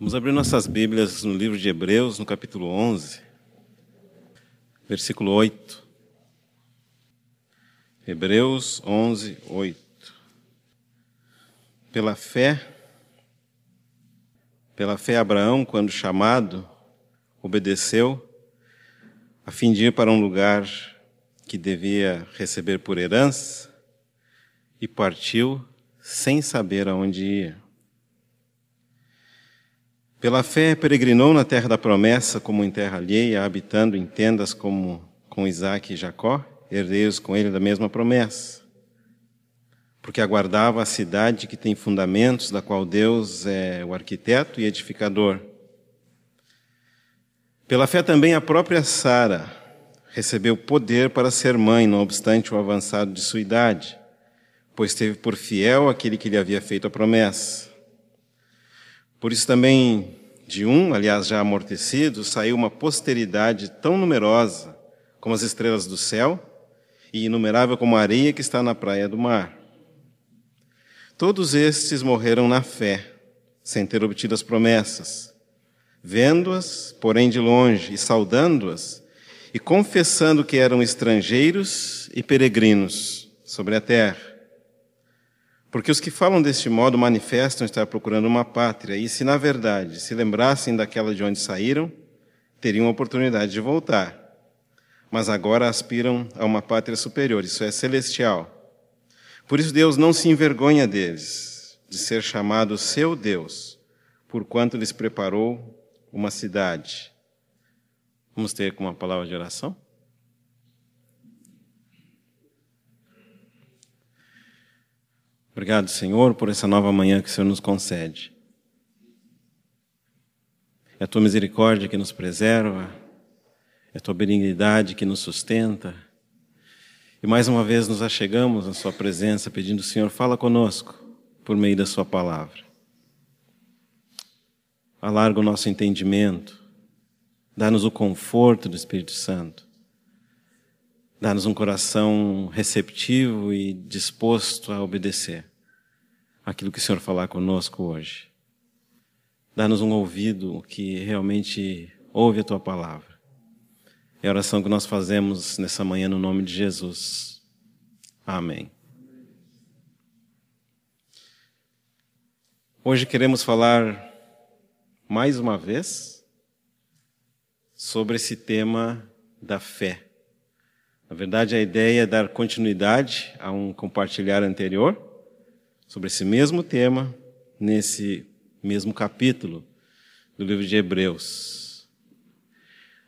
Vamos abrir nossas Bíblias no livro de Hebreus, no capítulo 11, versículo 8. Hebreus 11, 8. Pela fé, pela fé, Abraão, quando chamado, obedeceu, a fim de ir para um lugar que devia receber por herança, e partiu sem saber aonde ia. Pela fé, peregrinou na terra da promessa como em terra alheia, habitando em tendas como com Isaac e Jacó, herdeiros com ele da mesma promessa. Porque aguardava a cidade que tem fundamentos, da qual Deus é o arquiteto e edificador. Pela fé também a própria Sara recebeu poder para ser mãe, não obstante o avançado de sua idade, pois teve por fiel aquele que lhe havia feito a promessa. Por isso também de um, aliás já amortecido, saiu uma posteridade tão numerosa como as estrelas do céu e inumerável como a areia que está na praia do mar. Todos estes morreram na fé, sem ter obtido as promessas, vendo-as, porém de longe, e saudando-as, e confessando que eram estrangeiros e peregrinos sobre a terra. Porque os que falam deste modo manifestam estar procurando uma pátria, e se na verdade se lembrassem daquela de onde saíram, teriam a oportunidade de voltar. Mas agora aspiram a uma pátria superior, isso é celestial. Por isso Deus não se envergonha deles, de ser chamado seu Deus, porquanto lhes preparou uma cidade. Vamos ter com uma palavra de oração? Obrigado, Senhor, por essa nova manhã que o Senhor nos concede. É a tua misericórdia que nos preserva, é a tua benignidade que nos sustenta. E mais uma vez nos achegamos à Sua presença, pedindo, Senhor, fala conosco por meio da Sua palavra. Alarga o nosso entendimento, dá-nos o conforto do Espírito Santo, dá-nos um coração receptivo e disposto a obedecer aquilo que o Senhor falar conosco hoje. Dá-nos um ouvido que realmente ouve a tua palavra. É a oração que nós fazemos nessa manhã no nome de Jesus. Amém. Hoje queremos falar mais uma vez sobre esse tema da fé. Na verdade, a ideia é dar continuidade a um compartilhar anterior sobre esse mesmo tema nesse mesmo capítulo do livro de Hebreus.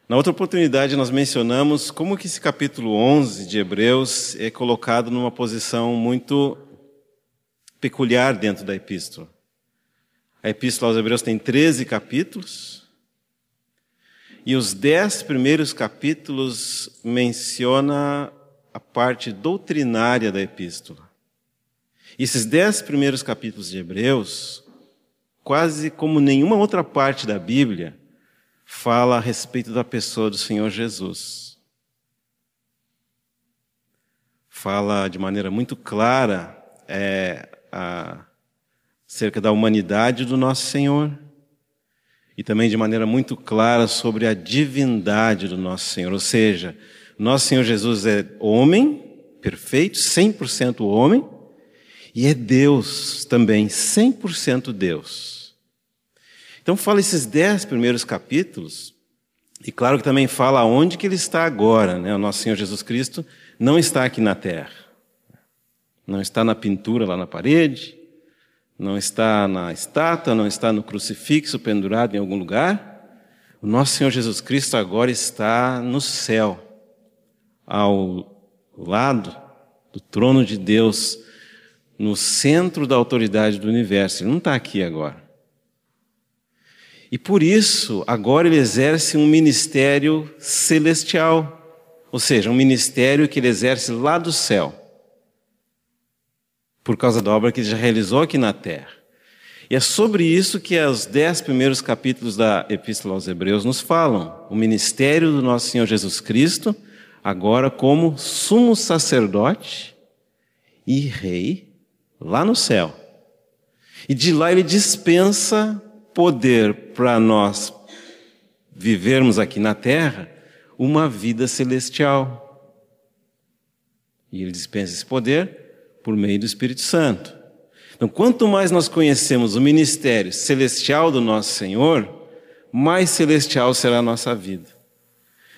Na outra oportunidade nós mencionamos como que esse capítulo 11 de Hebreus é colocado numa posição muito peculiar dentro da epístola. A epístola aos Hebreus tem 13 capítulos, e os dez primeiros capítulos menciona a parte doutrinária da epístola. Esses dez primeiros capítulos de Hebreus, quase como nenhuma outra parte da Bíblia, fala a respeito da pessoa do Senhor Jesus. Fala de maneira muito clara é, a, acerca da humanidade do nosso Senhor e também de maneira muito clara sobre a divindade do nosso Senhor. Ou seja, nosso Senhor Jesus é homem, perfeito, 100% homem, e é Deus também, 100% Deus. Então fala esses dez primeiros capítulos, e claro que também fala onde que ele está agora. Né? O nosso Senhor Jesus Cristo não está aqui na terra. Não está na pintura lá na parede, não está na estátua, não está no crucifixo pendurado em algum lugar. O nosso Senhor Jesus Cristo agora está no céu, ao lado do trono de Deus, no centro da autoridade do universo. Ele não está aqui agora. E por isso, agora ele exerce um ministério celestial, ou seja, um ministério que ele exerce lá do céu, por causa da obra que ele já realizou aqui na terra. E é sobre isso que os dez primeiros capítulos da Epístola aos Hebreus nos falam. O ministério do nosso Senhor Jesus Cristo, agora como sumo sacerdote e rei lá no céu. E de lá ele dispensa poder para nós vivermos aqui na terra uma vida celestial. E ele dispensa esse poder por meio do Espírito Santo. Então, quanto mais nós conhecemos o ministério celestial do nosso Senhor, mais celestial será a nossa vida.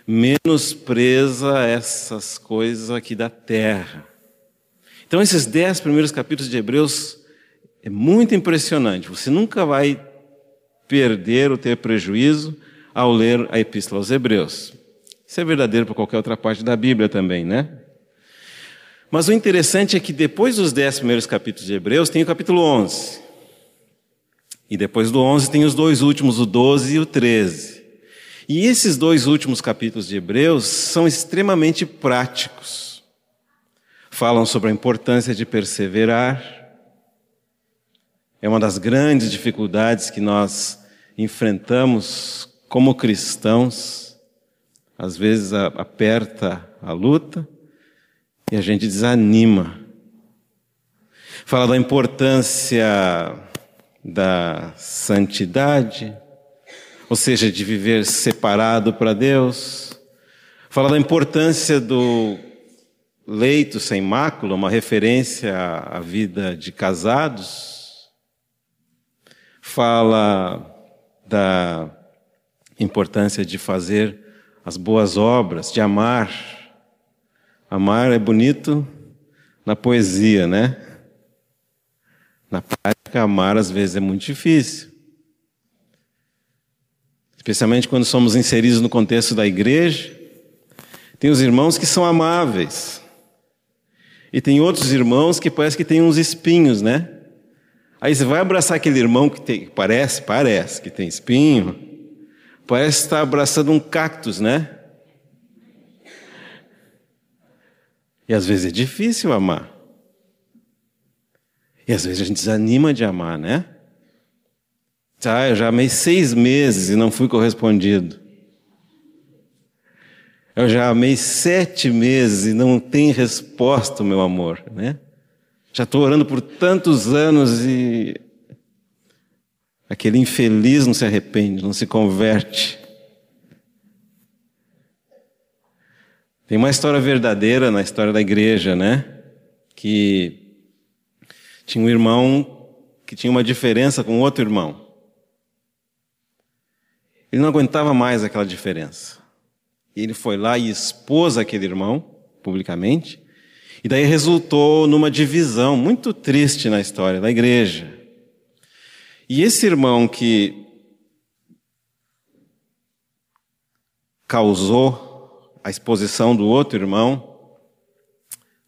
Menos presa a essas coisas aqui da terra. Então, esses dez primeiros capítulos de Hebreus é muito impressionante. Você nunca vai perder ou ter prejuízo ao ler a Epístola aos Hebreus. Isso é verdadeiro para qualquer outra parte da Bíblia também, né? Mas o interessante é que depois dos dez primeiros capítulos de Hebreus, tem o capítulo 11. E depois do 11 tem os dois últimos, o 12 e o 13. E esses dois últimos capítulos de Hebreus são extremamente práticos. Falam sobre a importância de perseverar. É uma das grandes dificuldades que nós enfrentamos como cristãos. Às vezes aperta a luta, e a gente desanima. Fala da importância da santidade, ou seja, de viver separado para Deus. Fala da importância do leito sem mácula, uma referência à vida de casados. Fala da importância de fazer as boas obras, de amar Amar é bonito na poesia, né? Na prática, amar às vezes é muito difícil. Especialmente quando somos inseridos no contexto da igreja. Tem os irmãos que são amáveis. E tem outros irmãos que parece que tem uns espinhos, né? Aí você vai abraçar aquele irmão que tem, parece, parece que tem espinho. Parece estar abraçando um cactus, né? E às vezes é difícil amar. E às vezes a gente desanima de amar, né? Ah, eu já amei seis meses e não fui correspondido. Eu já amei sete meses e não tem resposta, meu amor, né? Já estou orando por tantos anos e aquele infeliz não se arrepende, não se converte. Tem uma história verdadeira na história da igreja, né? Que tinha um irmão que tinha uma diferença com outro irmão. Ele não aguentava mais aquela diferença. E ele foi lá e expôs aquele irmão publicamente. E daí resultou numa divisão muito triste na história da igreja. E esse irmão que causou a exposição do outro irmão,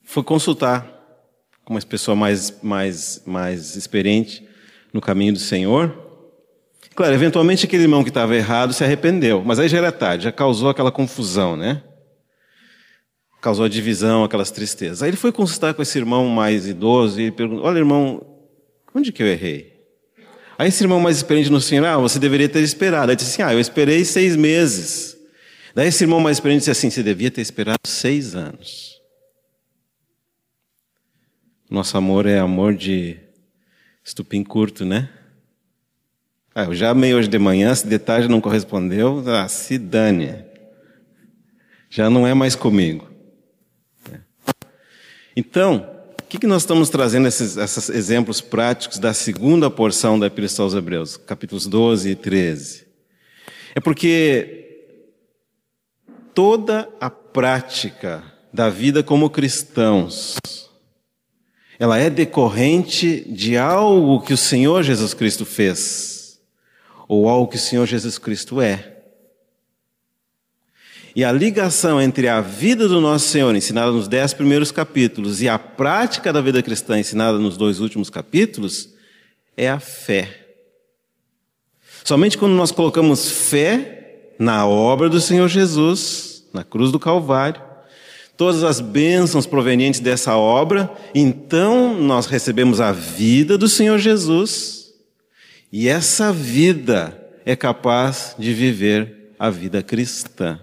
foi consultar com uma pessoa mais, mais, mais experiente no caminho do Senhor. Claro, eventualmente aquele irmão que estava errado se arrependeu, mas aí já era tarde, já causou aquela confusão, né? Causou a divisão, aquelas tristezas. Aí ele foi consultar com esse irmão mais idoso e perguntou: Olha, irmão, onde que eu errei? Aí esse irmão mais experiente no Senhor, ah, você deveria ter esperado. Ele disse assim: Ah, eu esperei seis meses. Daí esse irmão mais experiente disse assim: você devia ter esperado seis anos. Nosso amor é amor de estupim curto, né? Ah, eu já amei hoje de manhã, se de tarde não correspondeu, ah, se dane. Já não é mais comigo. Então, o que, que nós estamos trazendo esses, esses exemplos práticos da segunda porção da Epístola aos Hebreus, capítulos 12 e 13? É porque toda a prática da vida como cristãos, ela é decorrente de algo que o Senhor Jesus Cristo fez, ou algo que o Senhor Jesus Cristo é. E a ligação entre a vida do nosso Senhor, ensinada nos dez primeiros capítulos, e a prática da vida cristã, ensinada nos dois últimos capítulos, é a fé. Somente quando nós colocamos fé na obra do Senhor Jesus, na cruz do Calvário, todas as bênçãos provenientes dessa obra, então nós recebemos a vida do Senhor Jesus, e essa vida é capaz de viver a vida cristã.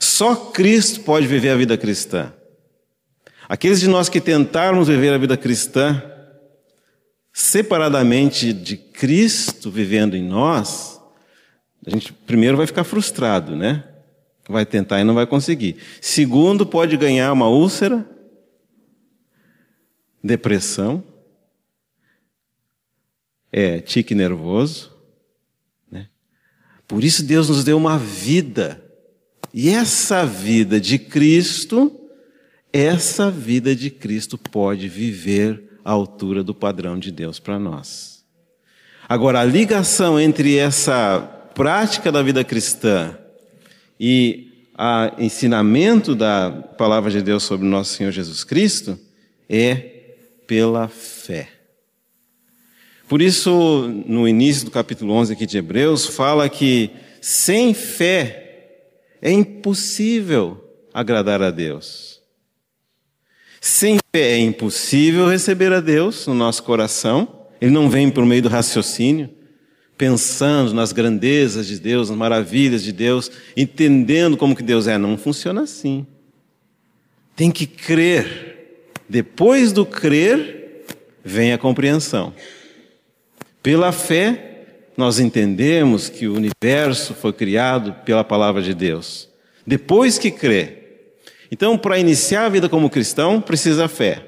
Só Cristo pode viver a vida cristã. Aqueles de nós que tentarmos viver a vida cristã, separadamente de Cristo vivendo em nós, a gente primeiro vai ficar frustrado, né? Vai tentar e não vai conseguir. Segundo, pode ganhar uma úlcera, depressão, é, tique nervoso. Né? Por isso Deus nos deu uma vida. E essa vida de Cristo, essa vida de Cristo pode viver à altura do padrão de Deus para nós. Agora, a ligação entre essa prática da vida cristã e o ensinamento da palavra de Deus sobre nosso Senhor Jesus Cristo é pela fé. Por isso, no início do capítulo 11 aqui de Hebreus, fala que sem fé é impossível agradar a Deus. Sem fé é impossível receber a Deus no nosso coração. Ele não vem por meio do raciocínio, pensando nas grandezas de Deus, nas maravilhas de Deus, entendendo como que Deus é. Não funciona assim. Tem que crer. Depois do crer, vem a compreensão. Pela fé, nós entendemos que o universo foi criado pela palavra de Deus. Depois que crê. Então, para iniciar a vida como cristão, precisa fé.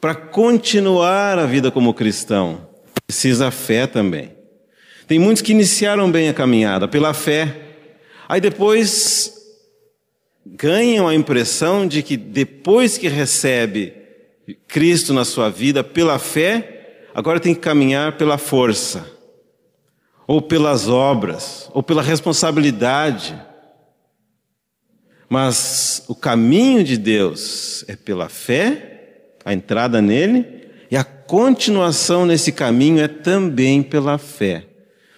Para continuar a vida como cristão, precisa fé também. Tem muitos que iniciaram bem a caminhada pela fé, aí depois ganham a impressão de que depois que recebe Cristo na sua vida pela fé, agora tem que caminhar pela força, ou pelas obras, ou pela responsabilidade. Mas o caminho de Deus é pela fé, a entrada nele, e a continuação nesse caminho é também pela fé.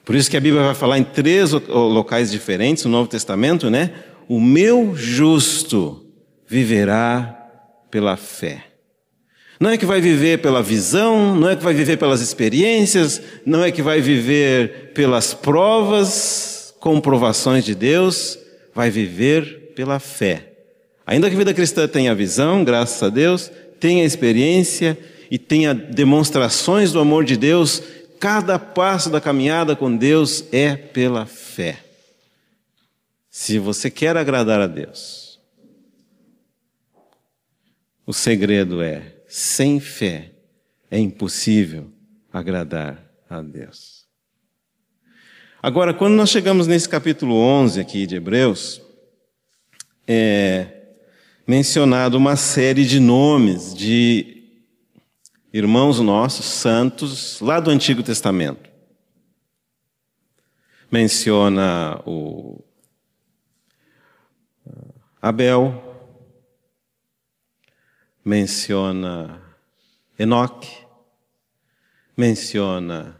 Por isso que a Bíblia vai falar em três locais diferentes, no Novo Testamento, né? O meu justo viverá pela fé. Não é que vai viver pela visão, não é que vai viver pelas experiências, não é que vai viver pelas provas, comprovações de Deus, vai viver pela fé. Ainda que a vida cristã tenha visão, graças a Deus, tenha experiência e tenha demonstrações do amor de Deus, cada passo da caminhada com Deus é pela fé. Se você quer agradar a Deus, o segredo é sem fé é impossível agradar a Deus. Agora, quando nós chegamos nesse capítulo 11 aqui de Hebreus, é mencionado uma série de nomes de irmãos nossos, santos, lá do Antigo Testamento. Menciona o Abel, menciona Enoque, menciona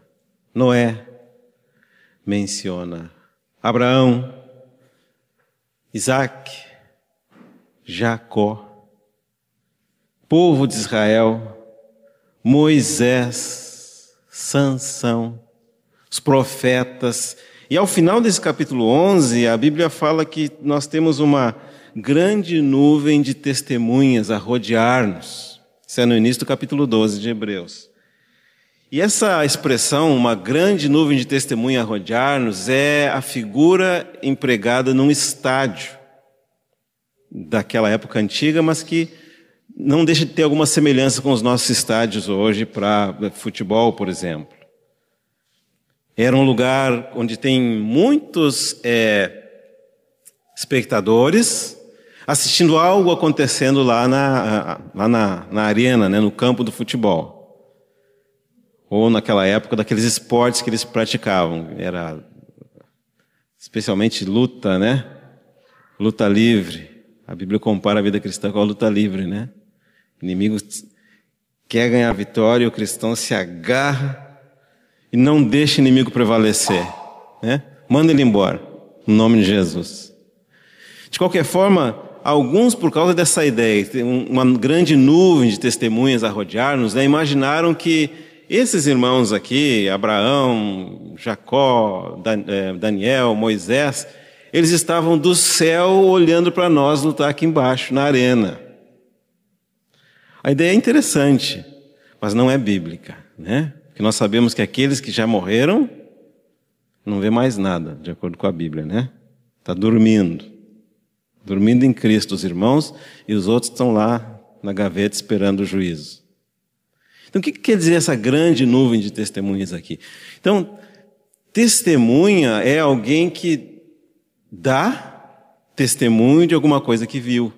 Noé, menciona Abraão, Isaac, Jacó, povo de Israel, Moisés, Sansão, os profetas. E ao final desse capítulo 11, a Bíblia fala que nós temos uma grande nuvem de testemunhas a rodear-nos. Isso é no início do capítulo 12 de Hebreus. E essa expressão, uma grande nuvem de testemunha a rodear-nos, é a figura empregada num estádio daquela época antiga, mas que não deixa de ter alguma semelhança com os nossos estádios hoje para futebol, por exemplo. Era um lugar onde tem muitos é, espectadores, assistindo algo acontecendo lá na, lá na, na arena, né, no campo do futebol. Ou naquela época daqueles esportes que eles praticavam. Era especialmente luta, né? Luta livre. A Bíblia compara a vida cristã com a luta livre, né? O inimigo quer ganhar vitória, o cristão se agarra e não deixa o inimigo prevalecer, né? Manda ele embora, no nome de Jesus. De qualquer forma, alguns, por causa dessa ideia, uma grande nuvem de testemunhas a rodear-nos, né, imaginaram que esses irmãos aqui, Abraão, Jacó, é, Daniel, Moisés, eles estavam do céu olhando para nós lutar aqui embaixo, na arena. A ideia é interessante, mas não é bíblica. né? Porque nós sabemos que aqueles que já morreram não vê mais nada, de acordo com a Bíblia, né? Está dormindo. Dormindo em Cristo, os irmãos, e os outros estão lá na gaveta esperando o juízo. Então, o que quer dizer essa grande nuvem de testemunhas aqui? Então, testemunha é alguém que dá testemunho de alguma coisa que viu.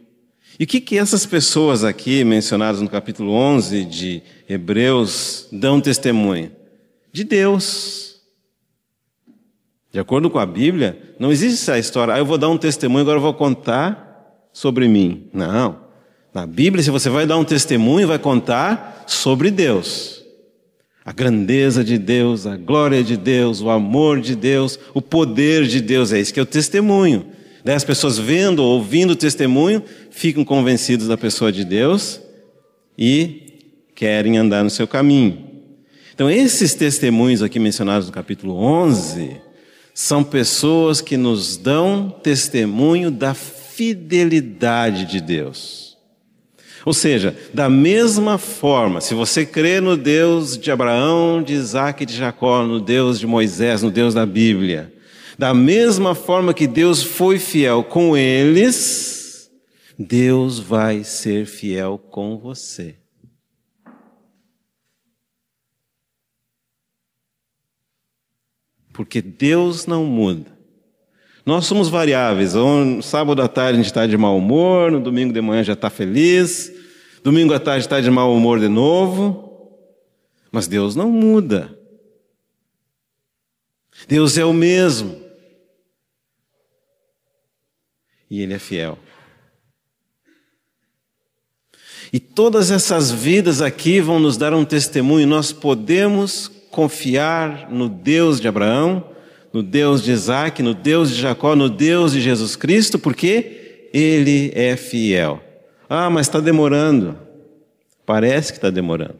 E o que, que essas pessoas aqui, mencionadas no capítulo 11 de Hebreus, dão testemunho? De Deus. De acordo com a Bíblia, não existe essa história, ah, eu vou dar um testemunho, agora eu vou contar sobre mim. Não. Na Bíblia, se você vai dar um testemunho, vai contar sobre Deus. A grandeza de Deus, a glória de Deus, o amor de Deus, o poder de Deus, é isso que é o testemunho. Daí as pessoas vendo, ouvindo o testemunho, ficam convencidos da pessoa de Deus e querem andar no seu caminho. Então, esses testemunhos aqui mencionados no capítulo 11 são pessoas que nos dão testemunho da fidelidade de Deus. Ou seja, da mesma forma, se você crê no Deus de Abraão, de Isaac e de Jacó, no Deus de Moisés, no Deus da Bíblia, da mesma forma que Deus foi fiel com eles, Deus vai ser fiel com você. Porque Deus não muda. Nós somos variáveis. No sábado à tarde a gente está de mau humor, no domingo de manhã já está feliz, domingo à tarde está de mau humor de novo. Mas Deus não muda. Deus é o mesmo e Ele é fiel. E todas essas vidas aqui vão nos dar um testemunho. Nós podemos confiar no Deus de Abraão, no Deus de Isaac, no Deus de Jacó, no Deus de Jesus Cristo, porque Ele é fiel. Ah, mas está demorando. Parece que está demorando.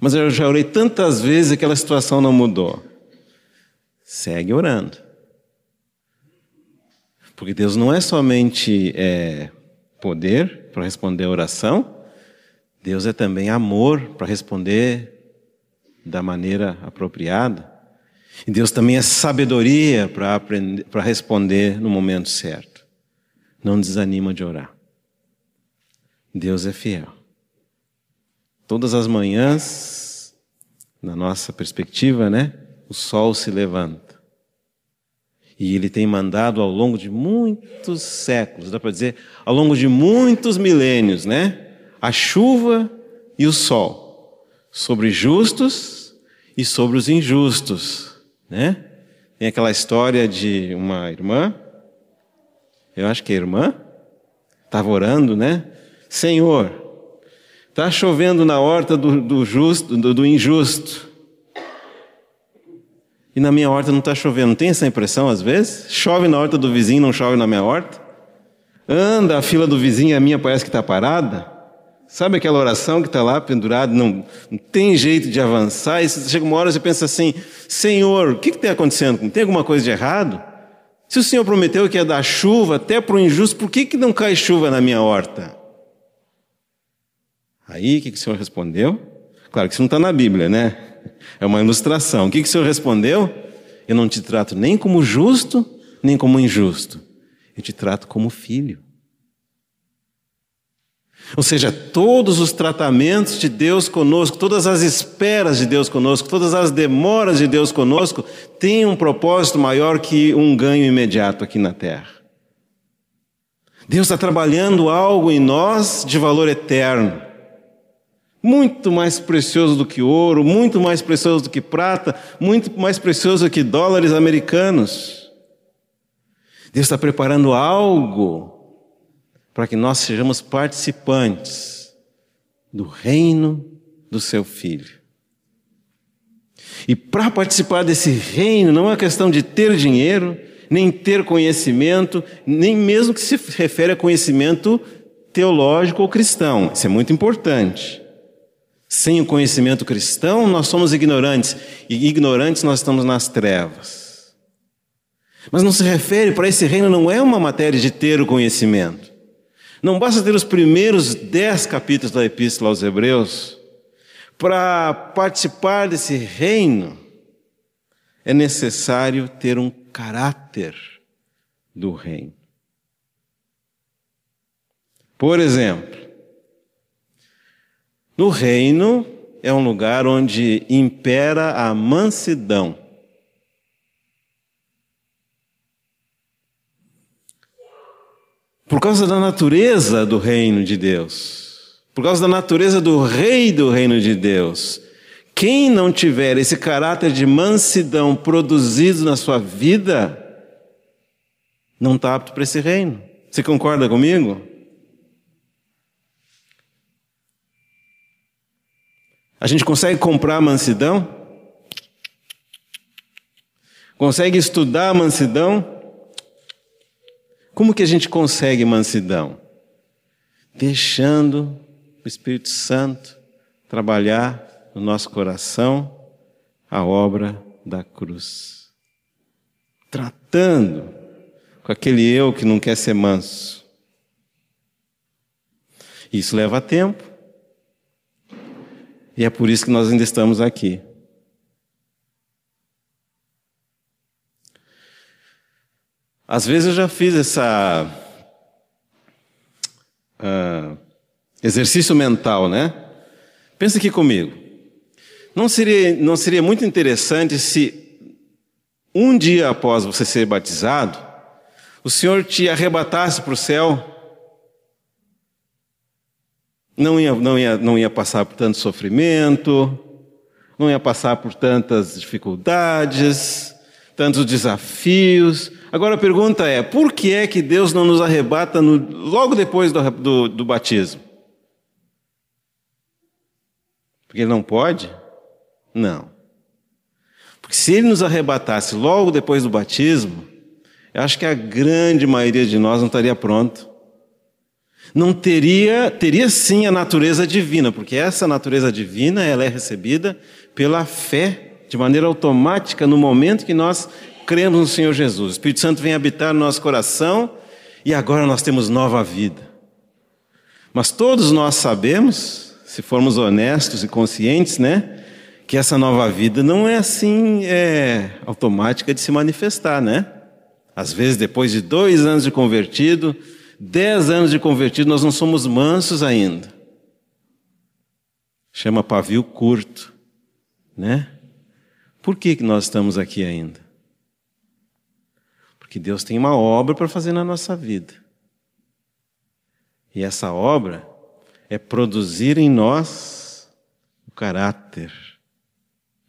Mas eu já orei tantas vezes e aquela situação não mudou. Segue orando. Porque Deus não é somente é, poder para responder a oração, Deus é também amor para responder da maneira apropriada. E Deus também é sabedoria para para responder no momento certo. Não desanima de orar. Deus é fiel. Todas as manhãs, na nossa perspectiva, né, o sol se levanta. E ele tem mandado ao longo de muitos séculos, dá para dizer, ao longo de muitos milênios, né? A chuva e o sol sobre justos e sobre os injustos, né? Tem aquela história de uma irmã, eu acho que é irmã, estava orando, né? Senhor, está chovendo na horta do, do justo, do, do injusto e na minha horta não está chovendo. Tem essa impressão às vezes? Chove na horta do vizinho, não chove na minha horta? Anda a fila do vizinho a minha parece que está parada? Sabe aquela oração que está lá pendurada, não, não, tem jeito de avançar, e chega uma hora e você pensa assim: Senhor, o que está acontecendo? Tem alguma coisa de errado? Se o Senhor prometeu que ia dar chuva até para o injusto, por que, que não cai chuva na minha horta? Aí o que, que o Senhor respondeu? Claro que isso não está na Bíblia, né? É uma ilustração. O que, que o Senhor respondeu? Eu não te trato nem como justo, nem como injusto. Eu te trato como filho. Ou seja, todos os tratamentos de Deus conosco, todas as esperas de Deus conosco, todas as demoras de Deus conosco, têm um propósito maior que um ganho imediato aqui na terra. Deus está trabalhando algo em nós de valor eterno muito mais precioso do que ouro, muito mais precioso do que prata, muito mais precioso do que dólares americanos. Deus está preparando algo para que nós sejamos participantes do reino do seu filho. E para participar desse reino não é questão de ter dinheiro, nem ter conhecimento, nem mesmo que se refere a conhecimento teológico ou cristão. Isso é muito importante. Sem o conhecimento cristão, nós somos ignorantes, e ignorantes nós estamos nas trevas. Mas não se refere para esse reino, não é uma matéria de ter o conhecimento. Não basta ter os primeiros dez capítulos da Epístola aos Hebreus Para participar desse reino, é necessário ter um caráter do reino. Por exemplo, no reino é um lugar onde impera a mansidão. Por causa da natureza do reino de Deus, por causa da natureza do rei do reino de Deus, quem não tiver esse caráter de mansidão produzido na sua vida, não está apto para esse reino. Você concorda comigo? A gente consegue comprar mansidão? Consegue estudar mansidão? Como que a gente consegue mansidão? Deixando o Espírito Santo trabalhar no nosso coração a obra da cruz. Tratando com aquele eu que não quer ser manso. Isso leva tempo. E é por isso que nós ainda estamos aqui. Às vezes eu já fiz essa uh, exercício mental, né? Pensa aqui comigo. Não seria, não seria muito interessante se um dia após você ser batizado, o Senhor te arrebatasse para o céu? Não ia, não, ia, não ia passar por tanto sofrimento, não ia passar por tantas dificuldades, tantos desafios, Agora a pergunta é: por que é que Deus não nos arrebata no, logo depois do, do, do batismo? Porque Ele não pode? Não. Porque se Ele nos arrebatasse logo depois do batismo, eu acho que a grande maioria de nós não estaria pronto. Não teria, teria sim a natureza divina, porque essa natureza divina ela é recebida pela fé de maneira automática no momento que nós cremos no Senhor Jesus. O Espírito Santo vem habitar no nosso coração e agora nós temos nova vida. Mas todos nós sabemos, se formos honestos e conscientes, né, que essa nova vida não é assim é, automática de se manifestar, né? Às vezes, depois de dois anos de convertido, dez anos de convertido, nós não somos mansos ainda. Chama pavio curto, né? Por que, que nós estamos aqui ainda? que Deus tem uma obra para fazer na nossa vida. E essa obra é produzir em nós o caráter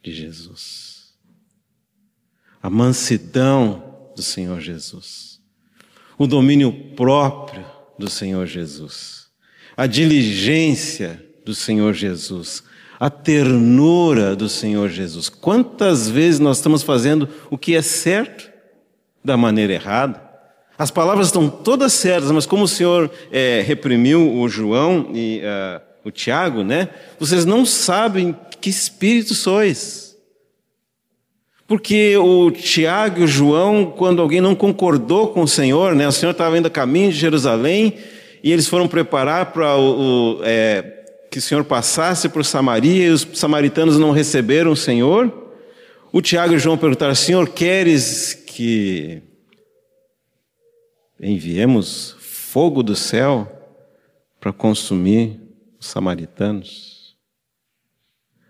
de Jesus. A mansidão do Senhor Jesus. O domínio próprio do Senhor Jesus. A diligência do Senhor Jesus. A ternura do Senhor Jesus. Quantas vezes nós estamos fazendo o que é certo da maneira errada. As palavras estão todas certas, mas como o Senhor é, reprimiu o João e uh, o Tiago, né? Vocês não sabem que espírito sois. Porque o Tiago e o João, quando alguém não concordou com o Senhor, né? O Senhor estava indo a caminho de Jerusalém e eles foram preparar para o, o é, que o Senhor passasse por Samaria e os samaritanos não receberam o Senhor. O Tiago e o João perguntaram: Senhor, queres que enviemos fogo do céu para consumir os samaritanos.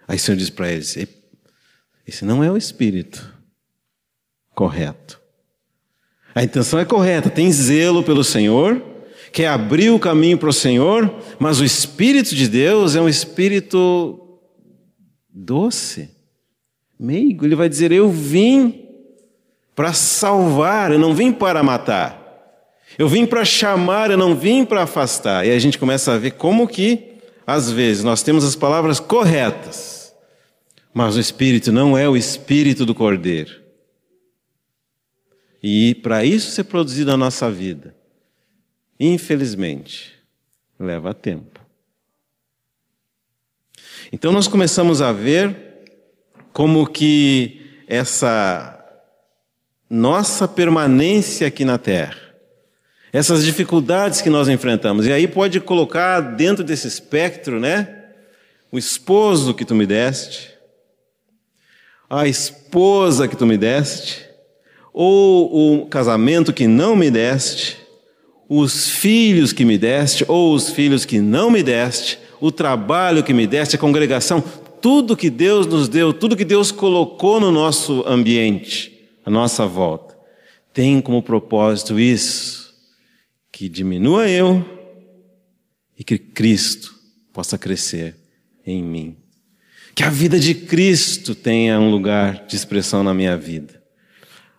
Aí o Senhor diz para eles: esse não é o espírito correto. A intenção é correta, tem zelo pelo Senhor, quer abrir o caminho para o Senhor, mas o Espírito de Deus é um espírito doce, meigo. Ele vai dizer: Eu vim para salvar, eu não vim para matar. Eu vim para chamar, eu não vim para afastar. E a gente começa a ver como que, às vezes, nós temos as palavras corretas, mas o Espírito não é o Espírito do Cordeiro. E para isso ser produzido na nossa vida, infelizmente, leva tempo. Então nós começamos a ver como que essa nossa permanência aqui na terra, essas dificuldades que nós enfrentamos. E aí pode colocar dentro desse espectro, né? o esposo que tu me deste, a esposa que tu me deste, ou o casamento que não me deste, os filhos que me deste, ou os filhos que não me deste, o trabalho que me deste, a congregação, tudo que Deus nos deu, tudo que Deus colocou no nosso ambiente, à nossa volta, tem como propósito isso, que diminua eu e que Cristo possa crescer em mim. Que a vida de Cristo tenha um lugar de expressão na minha vida.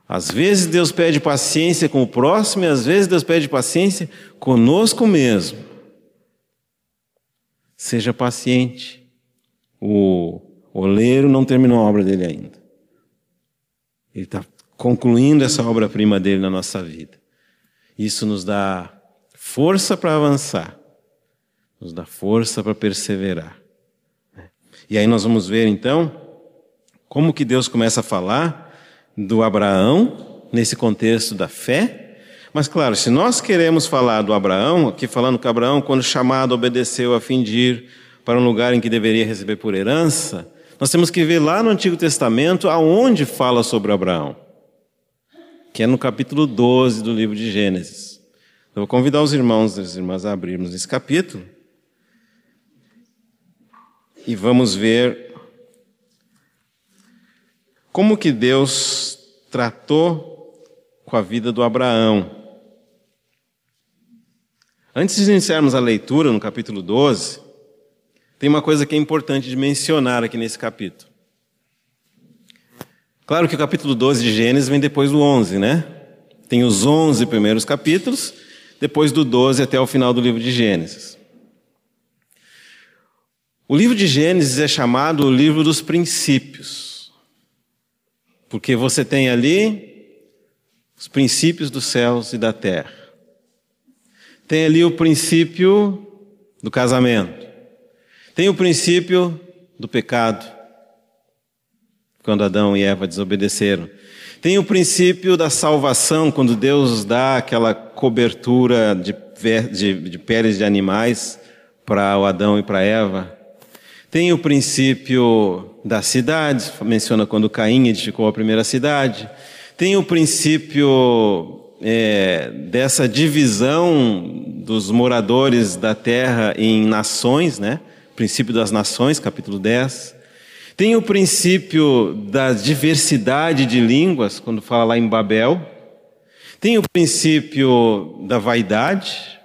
Às vezes Deus pede paciência com o próximo e às vezes Deus pede paciência conosco mesmo. Seja paciente. O oleiro não terminou a obra dele ainda. Ele está concluindo essa obra-prima dele na nossa vida. Isso nos dá força para avançar, nos dá força para perseverar. E aí nós vamos ver então como que Deus começa a falar do Abraão nesse contexto da fé. Mas claro, se nós queremos falar do Abraão, aqui falando que Abraão, quando chamado, obedeceu a fim de ir para um lugar em que deveria receber por herança, nós temos que ver lá no Antigo Testamento aonde fala sobre Abraão, que é no capítulo 12 do livro de Gênesis. Eu vou convidar os irmãos e as irmãs a abrirmos esse capítulo e vamos ver como que Deus tratou com a vida do Abraão. Antes de iniciarmos a leitura no capítulo 12, tem uma coisa que é importante de mencionar aqui nesse capítulo. Claro que o capítulo 12 de Gênesis vem depois do 11, né? Tem os 11 primeiros capítulos, depois do 12 até o final do livro de Gênesis. O livro de Gênesis é chamado o livro dos princípios, porque você tem ali os princípios dos céus e da terra. Tem ali o princípio do casamento. Tem o princípio do pecado, quando Adão e Eva desobedeceram. Tem o princípio da salvação, quando Deus dá aquela cobertura de, de, de peles de animais para Adão e para Eva. Tem o princípio da cidade, menciona quando Caim edificou a primeira cidade. Tem o princípio é, dessa divisão dos moradores da terra em nações, né? Princípio das nações, capítulo 10. Tem o princípio da diversidade de línguas, quando fala lá em Babel. Tem o princípio da vaidade.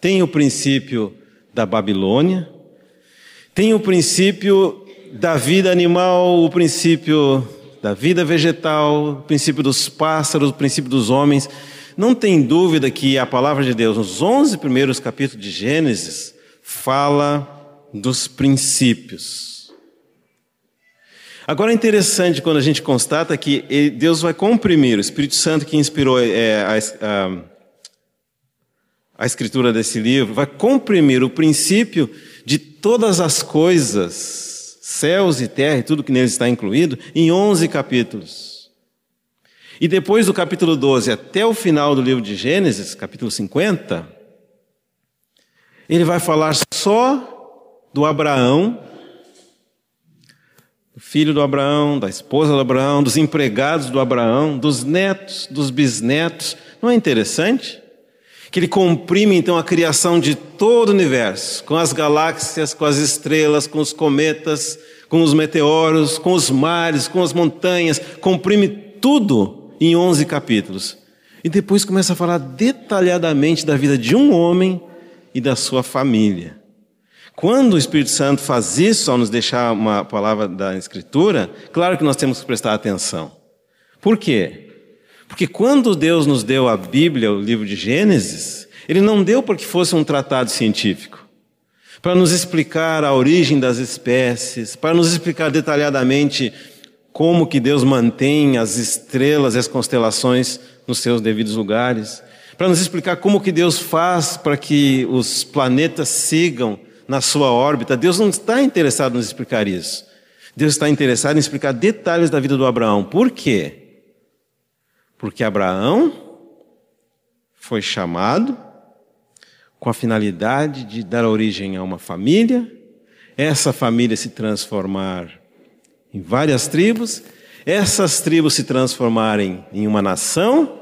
Tem o princípio da Babilônia. Tem o princípio da vida animal, o princípio da vida vegetal, o princípio dos pássaros, o princípio dos homens. Não tem dúvida que a palavra de Deus, nos 11 primeiros capítulos de Gênesis, fala dos princípios. Agora é interessante quando a gente constata que Deus vai comprimir, o Espírito Santo que inspirou é, a, a, a escritura desse livro, vai comprimir o princípio de todas as coisas, céus e terra e tudo que neles está incluído, em 11 capítulos. E depois do capítulo 12 até o final do livro de Gênesis, capítulo 50, ele vai falar só do Abraão, do filho do Abraão, da esposa do Abraão, dos empregados do Abraão, dos netos, dos bisnetos. Não é interessante? Que ele comprime então a criação de todo o universo, com as galáxias, com as estrelas, com os cometas, com os meteoros, com os mares, com as montanhas, comprime tudo em 11 capítulos. E depois começa a falar detalhadamente da vida de um homem e da sua família. Quando o Espírito Santo faz isso, ao nos deixar uma palavra da Escritura, claro que nós temos que prestar atenção. Por quê? Porque quando Deus nos deu a Bíblia, o livro de Gênesis, Ele não deu porque fosse um tratado científico, para nos explicar a origem das espécies, para nos explicar detalhadamente como que Deus mantém as estrelas e as constelações nos seus devidos lugares, para nos explicar como que Deus faz para que os planetas sigam na sua órbita. Deus não está interessado em nos explicar isso. Deus está interessado em explicar detalhes da vida do Abraão. Por quê? Porque Abraão foi chamado com a finalidade de dar origem a uma família essa família se transformar em várias tribos, essas tribos se transformarem em uma nação,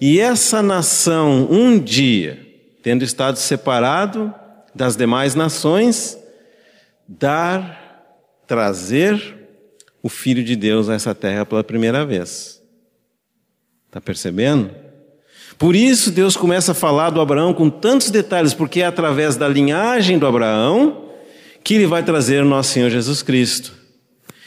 e essa nação, um dia, tendo estado separado das demais nações, dar, trazer o Filho de Deus a essa terra pela primeira vez. Está percebendo? Por isso Deus começa a falar do Abraão com tantos detalhes, porque é através da linhagem do Abraão que ele vai trazer nosso Senhor Jesus Cristo.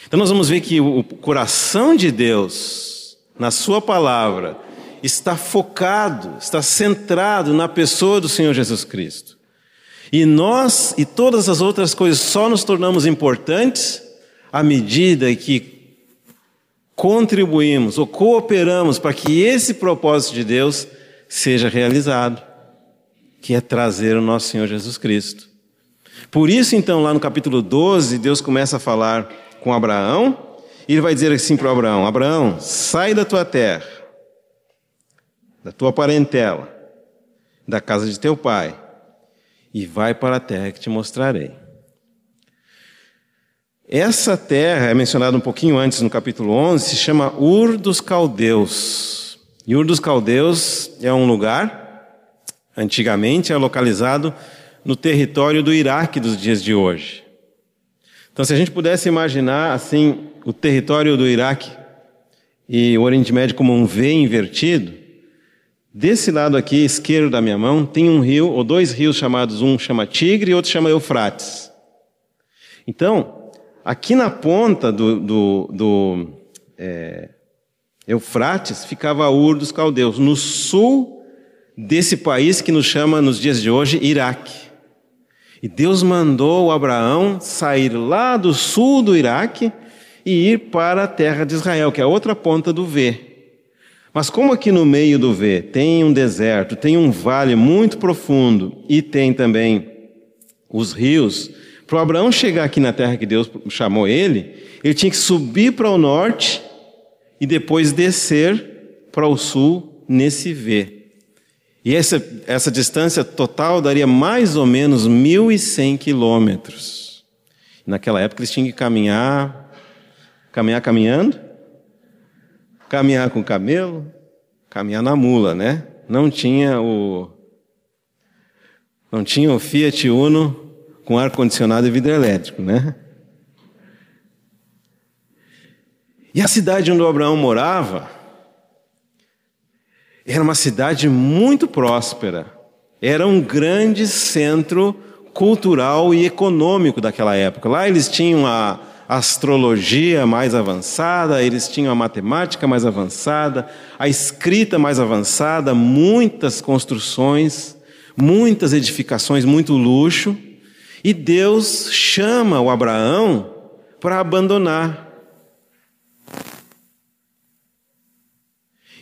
Então nós vamos ver que o coração de Deus, na Sua palavra, está focado, está centrado na pessoa do Senhor Jesus Cristo. E nós e todas as outras coisas só nos tornamos importantes à medida que contribuímos ou cooperamos para que esse propósito de Deus seja realizado, que é trazer o nosso Senhor Jesus Cristo. Por isso, então, lá no capítulo 12, Deus começa a falar com Abraão, e ele vai dizer assim para Abraão: Abraão, sai da tua terra, da tua parentela, da casa de teu pai, e vai para a terra que te mostrarei. Essa terra é mencionada um pouquinho antes no capítulo 11, se chama Ur dos Caldeus. E Ur dos Caldeus é um lugar, antigamente é localizado no território do Iraque dos dias de hoje. Então, se a gente pudesse imaginar assim o território do Iraque e o Oriente Médio como um V invertido, desse lado aqui esquerdo da minha mão tem um rio ou dois rios chamados um chama Tigre e outro chama Eufrates. Então, aqui na ponta do, do, do é, Eufrates ficava Ur dos Caldeus, no sul desse país que nos chama nos dias de hoje Iraque. E Deus mandou Abraão sair lá do sul do Iraque e ir para a terra de Israel, que é a outra ponta do V. Mas como aqui no meio do V tem um deserto, tem um vale muito profundo e tem também os rios, para Abraão chegar aqui na terra que Deus chamou ele, ele tinha que subir para o norte e depois descer para o sul nesse V. E essa, essa distância total daria mais ou menos 1.100 quilômetros. Naquela época eles tinham que caminhar, caminhar caminhando, caminhar com o camelo, caminhar na mula, né? Não tinha o não tinha o Fiat Uno com ar condicionado e vidro elétrico, né? E a cidade onde Abraão morava era uma cidade muito próspera. Era um grande centro cultural e econômico daquela época. Lá eles tinham a astrologia mais avançada, eles tinham a matemática mais avançada, a escrita mais avançada, muitas construções, muitas edificações, muito luxo. E Deus chama o Abraão para abandonar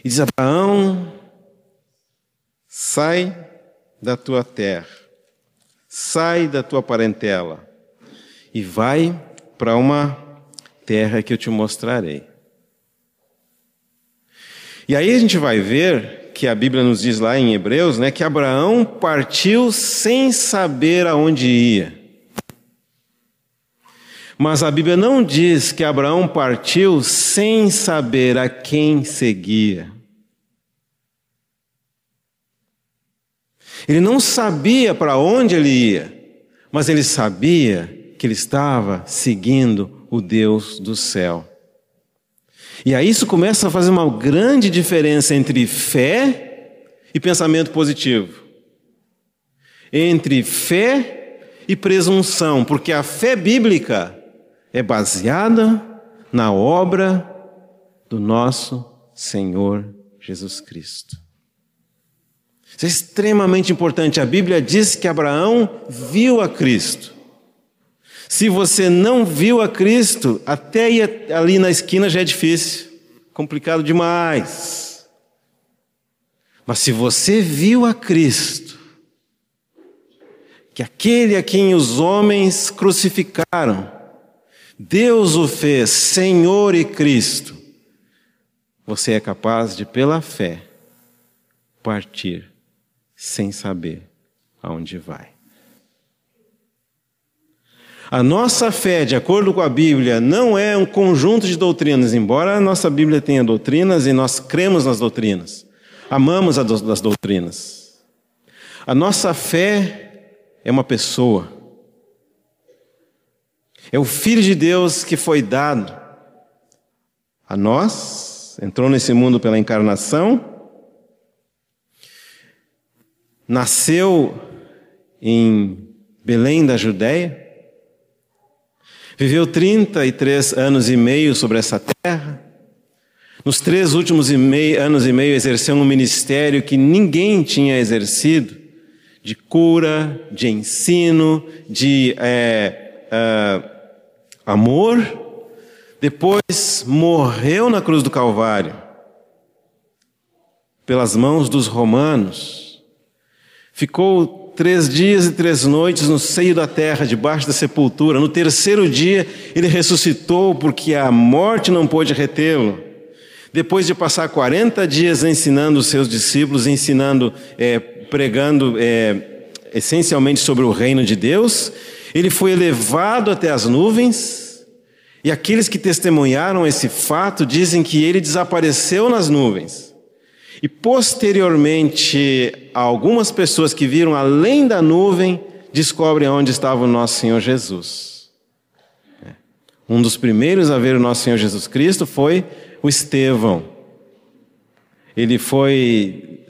E diz: Abraão, sai da tua terra, sai da tua parentela e vai para uma terra que eu te mostrarei. E aí a gente vai ver que a Bíblia nos diz lá em Hebreus, né, que Abraão partiu sem saber aonde ia. Mas a Bíblia não diz que Abraão partiu sem saber a quem seguia. Ele não sabia para onde ele ia, mas ele sabia que ele estava seguindo o Deus do céu. E aí isso começa a fazer uma grande diferença entre fé e pensamento positivo. Entre fé e presunção, porque a fé bíblica é baseada na obra do nosso Senhor Jesus Cristo. Isso é extremamente importante. A Bíblia diz que Abraão viu a Cristo. Se você não viu a Cristo, até ir ali na esquina já é difícil, complicado demais. Mas se você viu a Cristo, que aquele a quem os homens crucificaram, Deus o fez Senhor e Cristo, você é capaz de, pela fé, partir sem saber aonde vai. A nossa fé, de acordo com a Bíblia, não é um conjunto de doutrinas, embora a nossa Bíblia tenha doutrinas e nós cremos nas doutrinas, amamos as doutrinas. A nossa fé é uma pessoa, é o Filho de Deus que foi dado a nós, entrou nesse mundo pela encarnação, nasceu em Belém da Judéia, Viveu 33 anos e meio sobre essa terra. Nos três últimos e meio, anos e meio exerceu um ministério que ninguém tinha exercido, de cura, de ensino, de é, é, amor. Depois morreu na cruz do Calvário, pelas mãos dos romanos. Ficou três dias e três noites no seio da terra, debaixo da sepultura. No terceiro dia, ele ressuscitou, porque a morte não pôde retê-lo. Depois de passar 40 dias ensinando os seus discípulos, ensinando, é, pregando é, essencialmente sobre o reino de Deus, ele foi elevado até as nuvens. E aqueles que testemunharam esse fato dizem que ele desapareceu nas nuvens. E posteriormente, algumas pessoas que viram além da nuvem descobrem onde estava o nosso Senhor Jesus. É. Um dos primeiros a ver o nosso Senhor Jesus Cristo foi o Estevão. Ele foi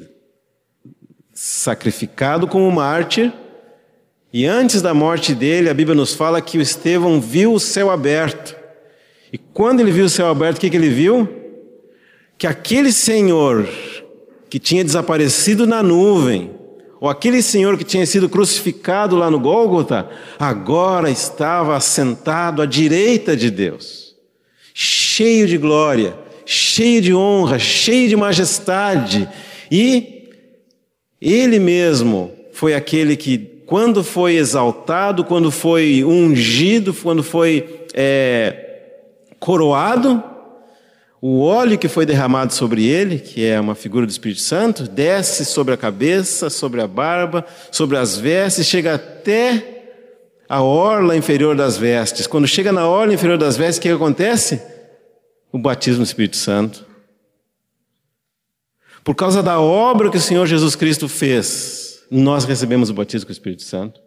sacrificado como mártir, e antes da morte dele, a Bíblia nos fala que o Estevão viu o céu aberto. E quando ele viu o céu aberto, o que, que ele viu? Que aquele Senhor que tinha desaparecido na nuvem, ou aquele senhor que tinha sido crucificado lá no Gólgota, agora estava assentado à direita de Deus, cheio de glória, cheio de honra, cheio de majestade, e ele mesmo foi aquele que, quando foi exaltado, quando foi ungido, quando foi é, coroado, o óleo que foi derramado sobre ele, que é uma figura do Espírito Santo, desce sobre a cabeça, sobre a barba, sobre as vestes, chega até a orla inferior das vestes. Quando chega na orla inferior das vestes, o que acontece? O batismo do Espírito Santo. Por causa da obra que o Senhor Jesus Cristo fez, nós recebemos o batismo com o Espírito Santo.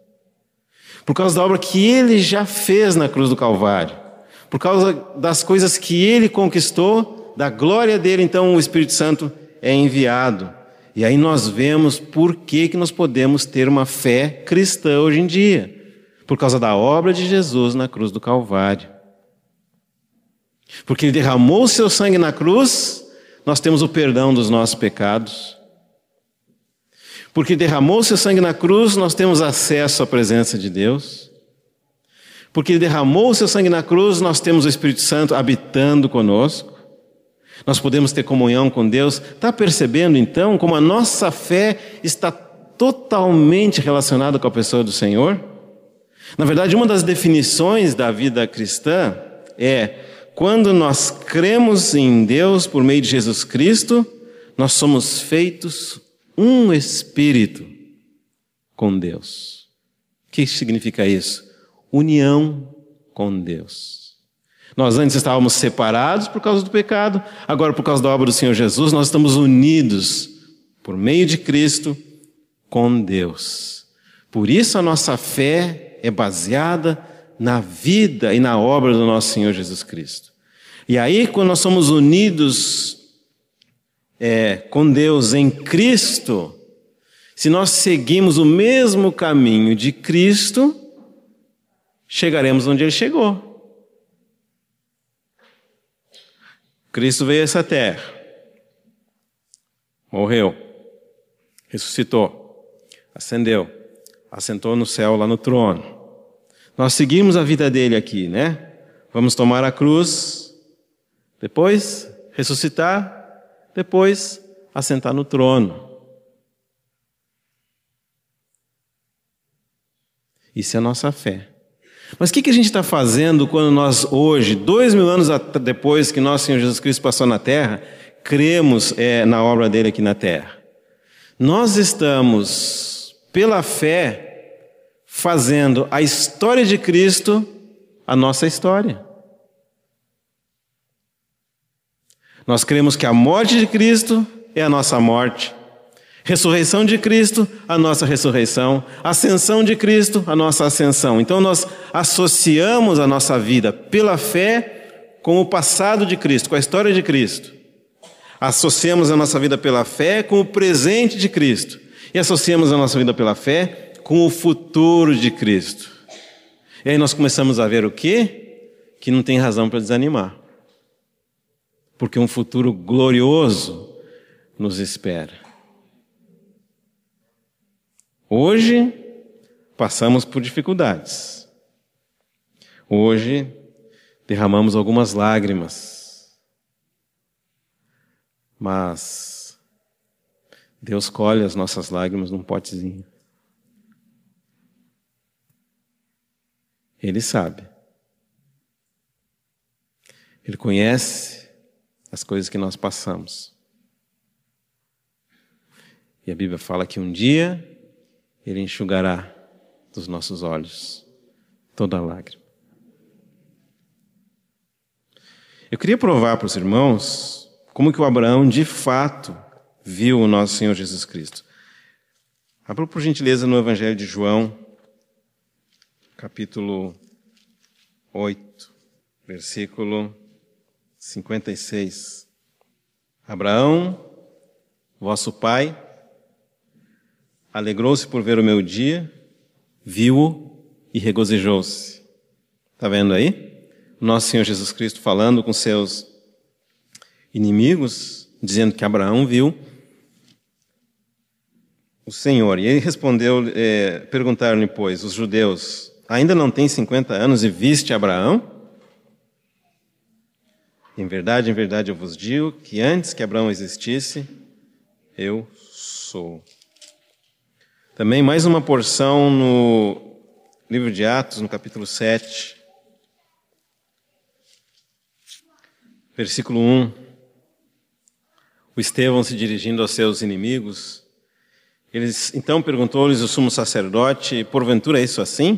Por causa da obra que ele já fez na cruz do Calvário por causa das coisas que ele conquistou, da glória dele, então o Espírito Santo é enviado. E aí nós vemos por que, que nós podemos ter uma fé cristã hoje em dia. Por causa da obra de Jesus na cruz do Calvário. Porque ele derramou o seu sangue na cruz, nós temos o perdão dos nossos pecados. Porque derramou o seu sangue na cruz, nós temos acesso à presença de Deus porque derramou o seu sangue na cruz, nós temos o Espírito Santo habitando conosco. Nós podemos ter comunhão com Deus. Está percebendo então como a nossa fé está totalmente relacionada com a pessoa do Senhor? Na verdade, uma das definições da vida cristã é quando nós cremos em Deus por meio de Jesus Cristo, nós somos feitos um espírito com Deus. O que significa isso? União com Deus. Nós antes estávamos separados por causa do pecado, agora, por causa da obra do Senhor Jesus, nós estamos unidos por meio de Cristo com Deus. Por isso a nossa fé é baseada na vida e na obra do nosso Senhor Jesus Cristo. E aí, quando nós somos unidos é, com Deus em Cristo, se nós seguimos o mesmo caminho de Cristo, chegaremos onde ele chegou. Cristo veio a essa terra, morreu, ressuscitou, ascendeu, assentou no céu lá no trono. Nós seguimos a vida dele aqui, né? Vamos tomar a cruz, depois ressuscitar, depois assentar no trono. Isso é a nossa fé. Mas o que, que a gente está fazendo quando nós hoje, dois mil anos depois que nosso Senhor Jesus Cristo passou na Terra, cremos é, na obra dele aqui na Terra? Nós estamos, pela fé, fazendo a história de Cristo a nossa história. Nós cremos que a morte de Cristo é a nossa morte, ressurreição de Cristo, a nossa ressurreição, ascensão de Cristo, a nossa ascensão. Então nós associamos a nossa vida pela fé com o passado de Cristo, com a história de Cristo. Associamos a nossa vida pela fé com o presente de Cristo. E associamos a nossa vida pela fé com o futuro de Cristo. E aí nós começamos a ver o quê? Que não tem razão para desanimar. Porque um futuro glorioso nos espera. Hoje passamos por dificuldades. Hoje derramamos algumas lágrimas. Mas Deus colhe as nossas lágrimas num potezinho. Ele sabe. Ele conhece as coisas que nós passamos. E a Bíblia fala que um dia Ele enxugará dos nossos olhos toda lágrima. Eu queria provar para os irmãos como que o Abraão de fato viu o nosso Senhor Jesus Cristo. Abra por gentileza no Evangelho de João, capítulo 8, versículo 56. Abraão, vosso pai, alegrou-se por ver o meu dia, viu-o e regozijou-se. Está vendo aí? Nosso Senhor Jesus Cristo falando com seus inimigos, dizendo que Abraão viu o Senhor. E ele respondeu, é, perguntaram-lhe, pois, os judeus, ainda não tem 50 anos e viste Abraão? Em verdade, em verdade eu vos digo que antes que Abraão existisse, eu sou. Também mais uma porção no livro de Atos, no capítulo 7, versículo 1. O Estevão se dirigindo aos seus inimigos, eles então perguntou-lhes o sumo sacerdote: Porventura é isso assim?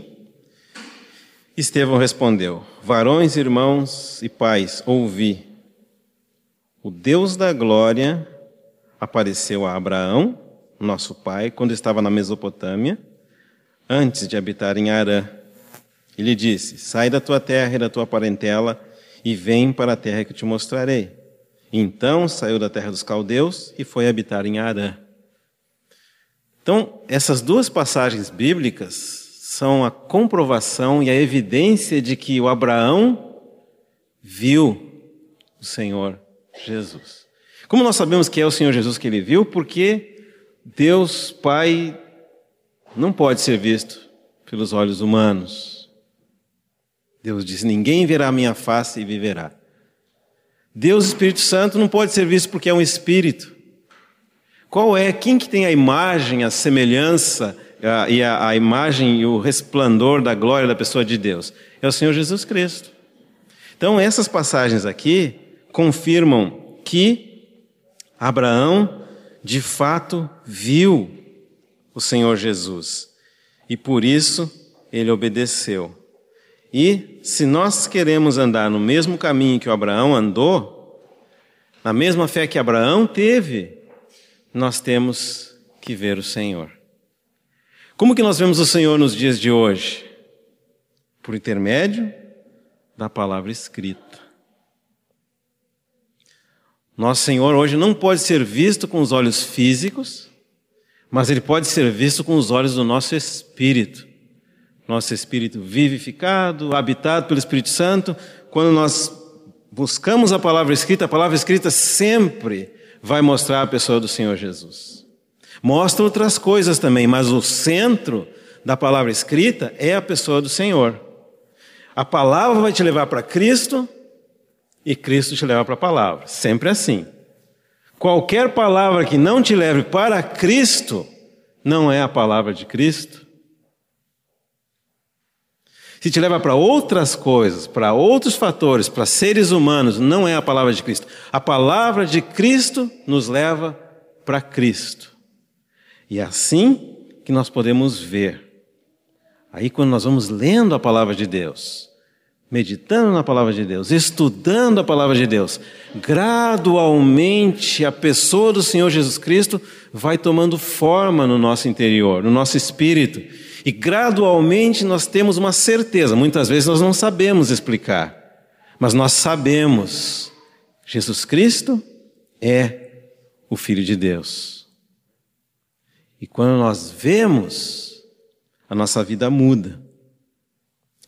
Estevão respondeu: Varões, irmãos e pais, ouvi. O Deus da glória apareceu a Abraão, nosso pai, quando estava na Mesopotâmia, antes de habitar em Arã. E lhe disse: Sai da tua terra e da tua parentela e vem para a terra que te mostrarei. Então saiu da terra dos caldeus e foi habitar em Arã. Então, essas duas passagens bíblicas são a comprovação e a evidência de que o Abraão viu o Senhor Jesus. Como nós sabemos que é o Senhor Jesus que ele viu? Porque Deus Pai não pode ser visto pelos olhos humanos. Deus diz: Ninguém verá a minha face e viverá. Deus Espírito Santo não pode ser visto porque é um espírito. Qual é? Quem que tem a imagem, a semelhança, a, e a, a imagem e o resplandor da glória da pessoa de Deus? É o Senhor Jesus Cristo. Então, essas passagens aqui confirmam que Abraão, de fato, viu o Senhor Jesus e por isso ele obedeceu. E se nós queremos andar no mesmo caminho que o Abraão andou, na mesma fé que Abraão teve, nós temos que ver o Senhor. Como que nós vemos o Senhor nos dias de hoje? Por intermédio da palavra escrita. Nosso Senhor hoje não pode ser visto com os olhos físicos, mas ele pode ser visto com os olhos do nosso espírito. Nosso espírito vivificado, habitado pelo Espírito Santo. Quando nós buscamos a palavra escrita, a palavra escrita sempre vai mostrar a pessoa do Senhor Jesus. Mostra outras coisas também, mas o centro da palavra escrita é a pessoa do Senhor. A palavra vai te levar para Cristo e Cristo te leva para a palavra. Sempre assim. Qualquer palavra que não te leve para Cristo não é a palavra de Cristo. Se te leva para outras coisas, para outros fatores, para seres humanos, não é a palavra de Cristo. A palavra de Cristo nos leva para Cristo. E é assim que nós podemos ver Aí, quando nós vamos lendo a palavra de Deus, meditando na palavra de Deus, estudando a palavra de Deus, gradualmente a pessoa do Senhor Jesus Cristo vai tomando forma no nosso interior, no nosso espírito. E gradualmente nós temos uma certeza, muitas vezes nós não sabemos explicar, mas nós sabemos: Jesus Cristo é o Filho de Deus. E quando nós vemos, a nossa vida muda.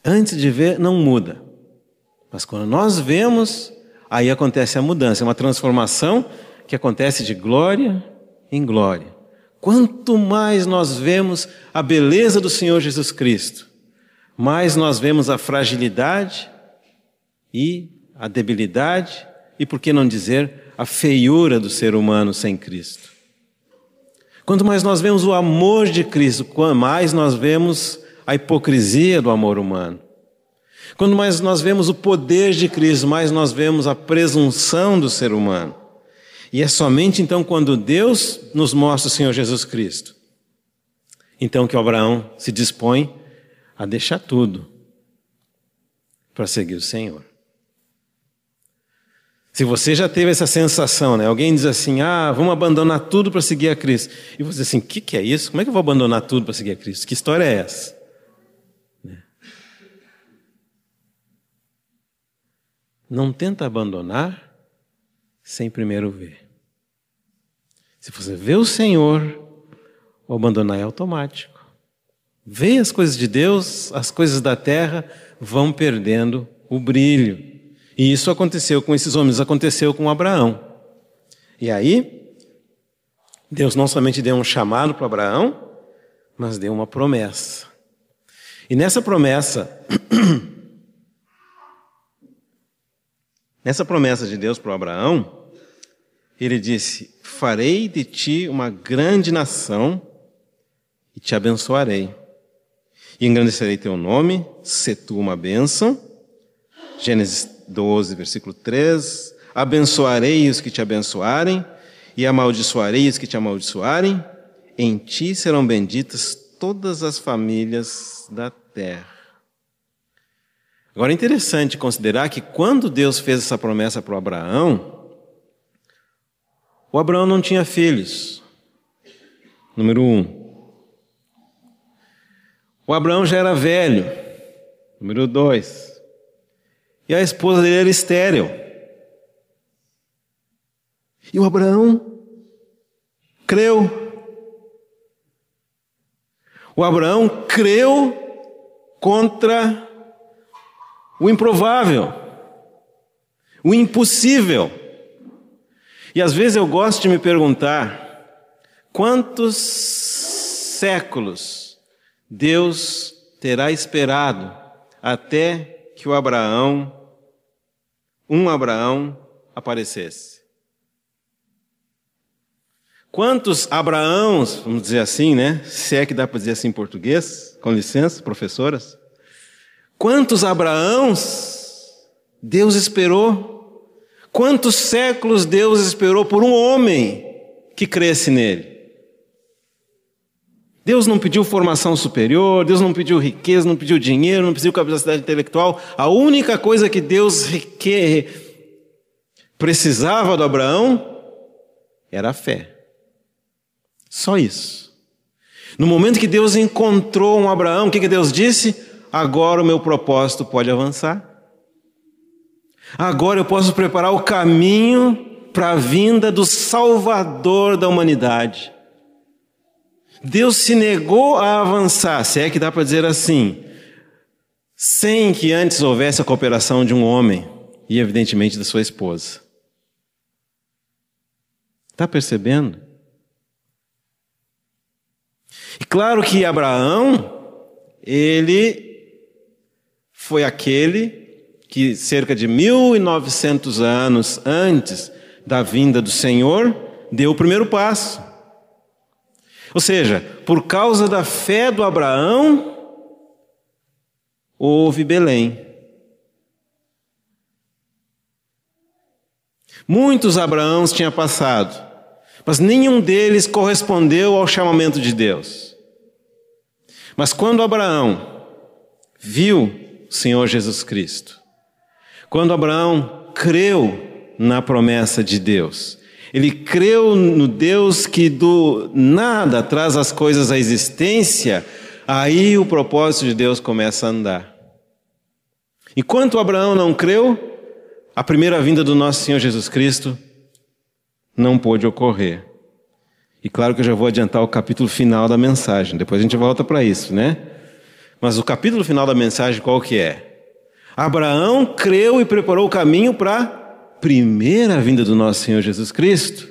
Antes de ver, não muda. Mas quando nós vemos, aí acontece a mudança, é uma transformação que acontece de glória em glória. Quanto mais nós vemos a beleza do Senhor Jesus Cristo, mais nós vemos a fragilidade e a debilidade e, por que não dizer, a feiura do ser humano sem Cristo. Quanto mais nós vemos o amor de Cristo, mais nós vemos a hipocrisia do amor humano. Quanto mais nós vemos o poder de Cristo, mais nós vemos a presunção do ser humano. E é somente então quando Deus nos mostra o Senhor Jesus Cristo, então que Abraão se dispõe a deixar tudo para seguir o Senhor. Se você já teve essa sensação, né? Alguém diz assim: ah, vamos abandonar tudo para seguir a Cristo. E você diz assim: que, que é isso? Como é que eu vou abandonar tudo para seguir a Cristo? Que história é essa? Não tenta abandonar sem primeiro ver. Se você vê o Senhor, o abandonar é automático. Vê as coisas de Deus, as coisas da terra vão perdendo o brilho. E isso aconteceu com esses homens, aconteceu com Abraão. E aí, Deus não somente deu um chamado para Abraão, mas deu uma promessa. E nessa promessa, nessa promessa de Deus para Abraão, ele disse: Farei de ti uma grande nação e te abençoarei. E engrandecerei teu nome, se tu uma bênção. Gênesis 12, versículo 3. Abençoarei os que te abençoarem, e amaldiçoarei os que te amaldiçoarem. Em ti serão benditas todas as famílias da terra. Agora é interessante considerar que quando Deus fez essa promessa para Abraão, o Abraão não tinha filhos. Número um. O Abraão já era velho. Número dois. E a esposa dele era estéril. E o Abraão creu. O Abraão creu contra o improvável, o impossível. E às vezes eu gosto de me perguntar quantos séculos Deus terá esperado até que o Abraão, um Abraão, aparecesse. Quantos Abraãos, vamos dizer assim, né? Se é que dá para dizer assim em português, com licença, professoras. Quantos Abraãos Deus esperou Quantos séculos Deus esperou por um homem que cresce nele? Deus não pediu formação superior, Deus não pediu riqueza, não pediu dinheiro, não pediu capacidade intelectual. A única coisa que Deus precisava do Abraão era a fé. Só isso. No momento que Deus encontrou um Abraão, o que, que Deus disse? Agora o meu propósito pode avançar. Agora eu posso preparar o caminho para a vinda do Salvador da humanidade. Deus se negou a avançar, se é que dá para dizer assim, sem que antes houvesse a cooperação de um homem e, evidentemente, da sua esposa. Está percebendo? E claro que Abraão, ele foi aquele que cerca de 1900 anos antes da vinda do Senhor, deu o primeiro passo. Ou seja, por causa da fé do Abraão, houve Belém. Muitos Abraãos tinha passado, mas nenhum deles correspondeu ao chamamento de Deus. Mas quando Abraão viu Senhor Jesus Cristo. Quando Abraão creu na promessa de Deus, ele creu no Deus que do nada traz as coisas à existência, aí o propósito de Deus começa a andar. Enquanto Abraão não creu, a primeira vinda do nosso Senhor Jesus Cristo não pôde ocorrer. E claro que eu já vou adiantar o capítulo final da mensagem, depois a gente volta para isso, né? Mas o capítulo final da mensagem qual que é? Abraão creu e preparou o caminho para a primeira vinda do nosso Senhor Jesus Cristo.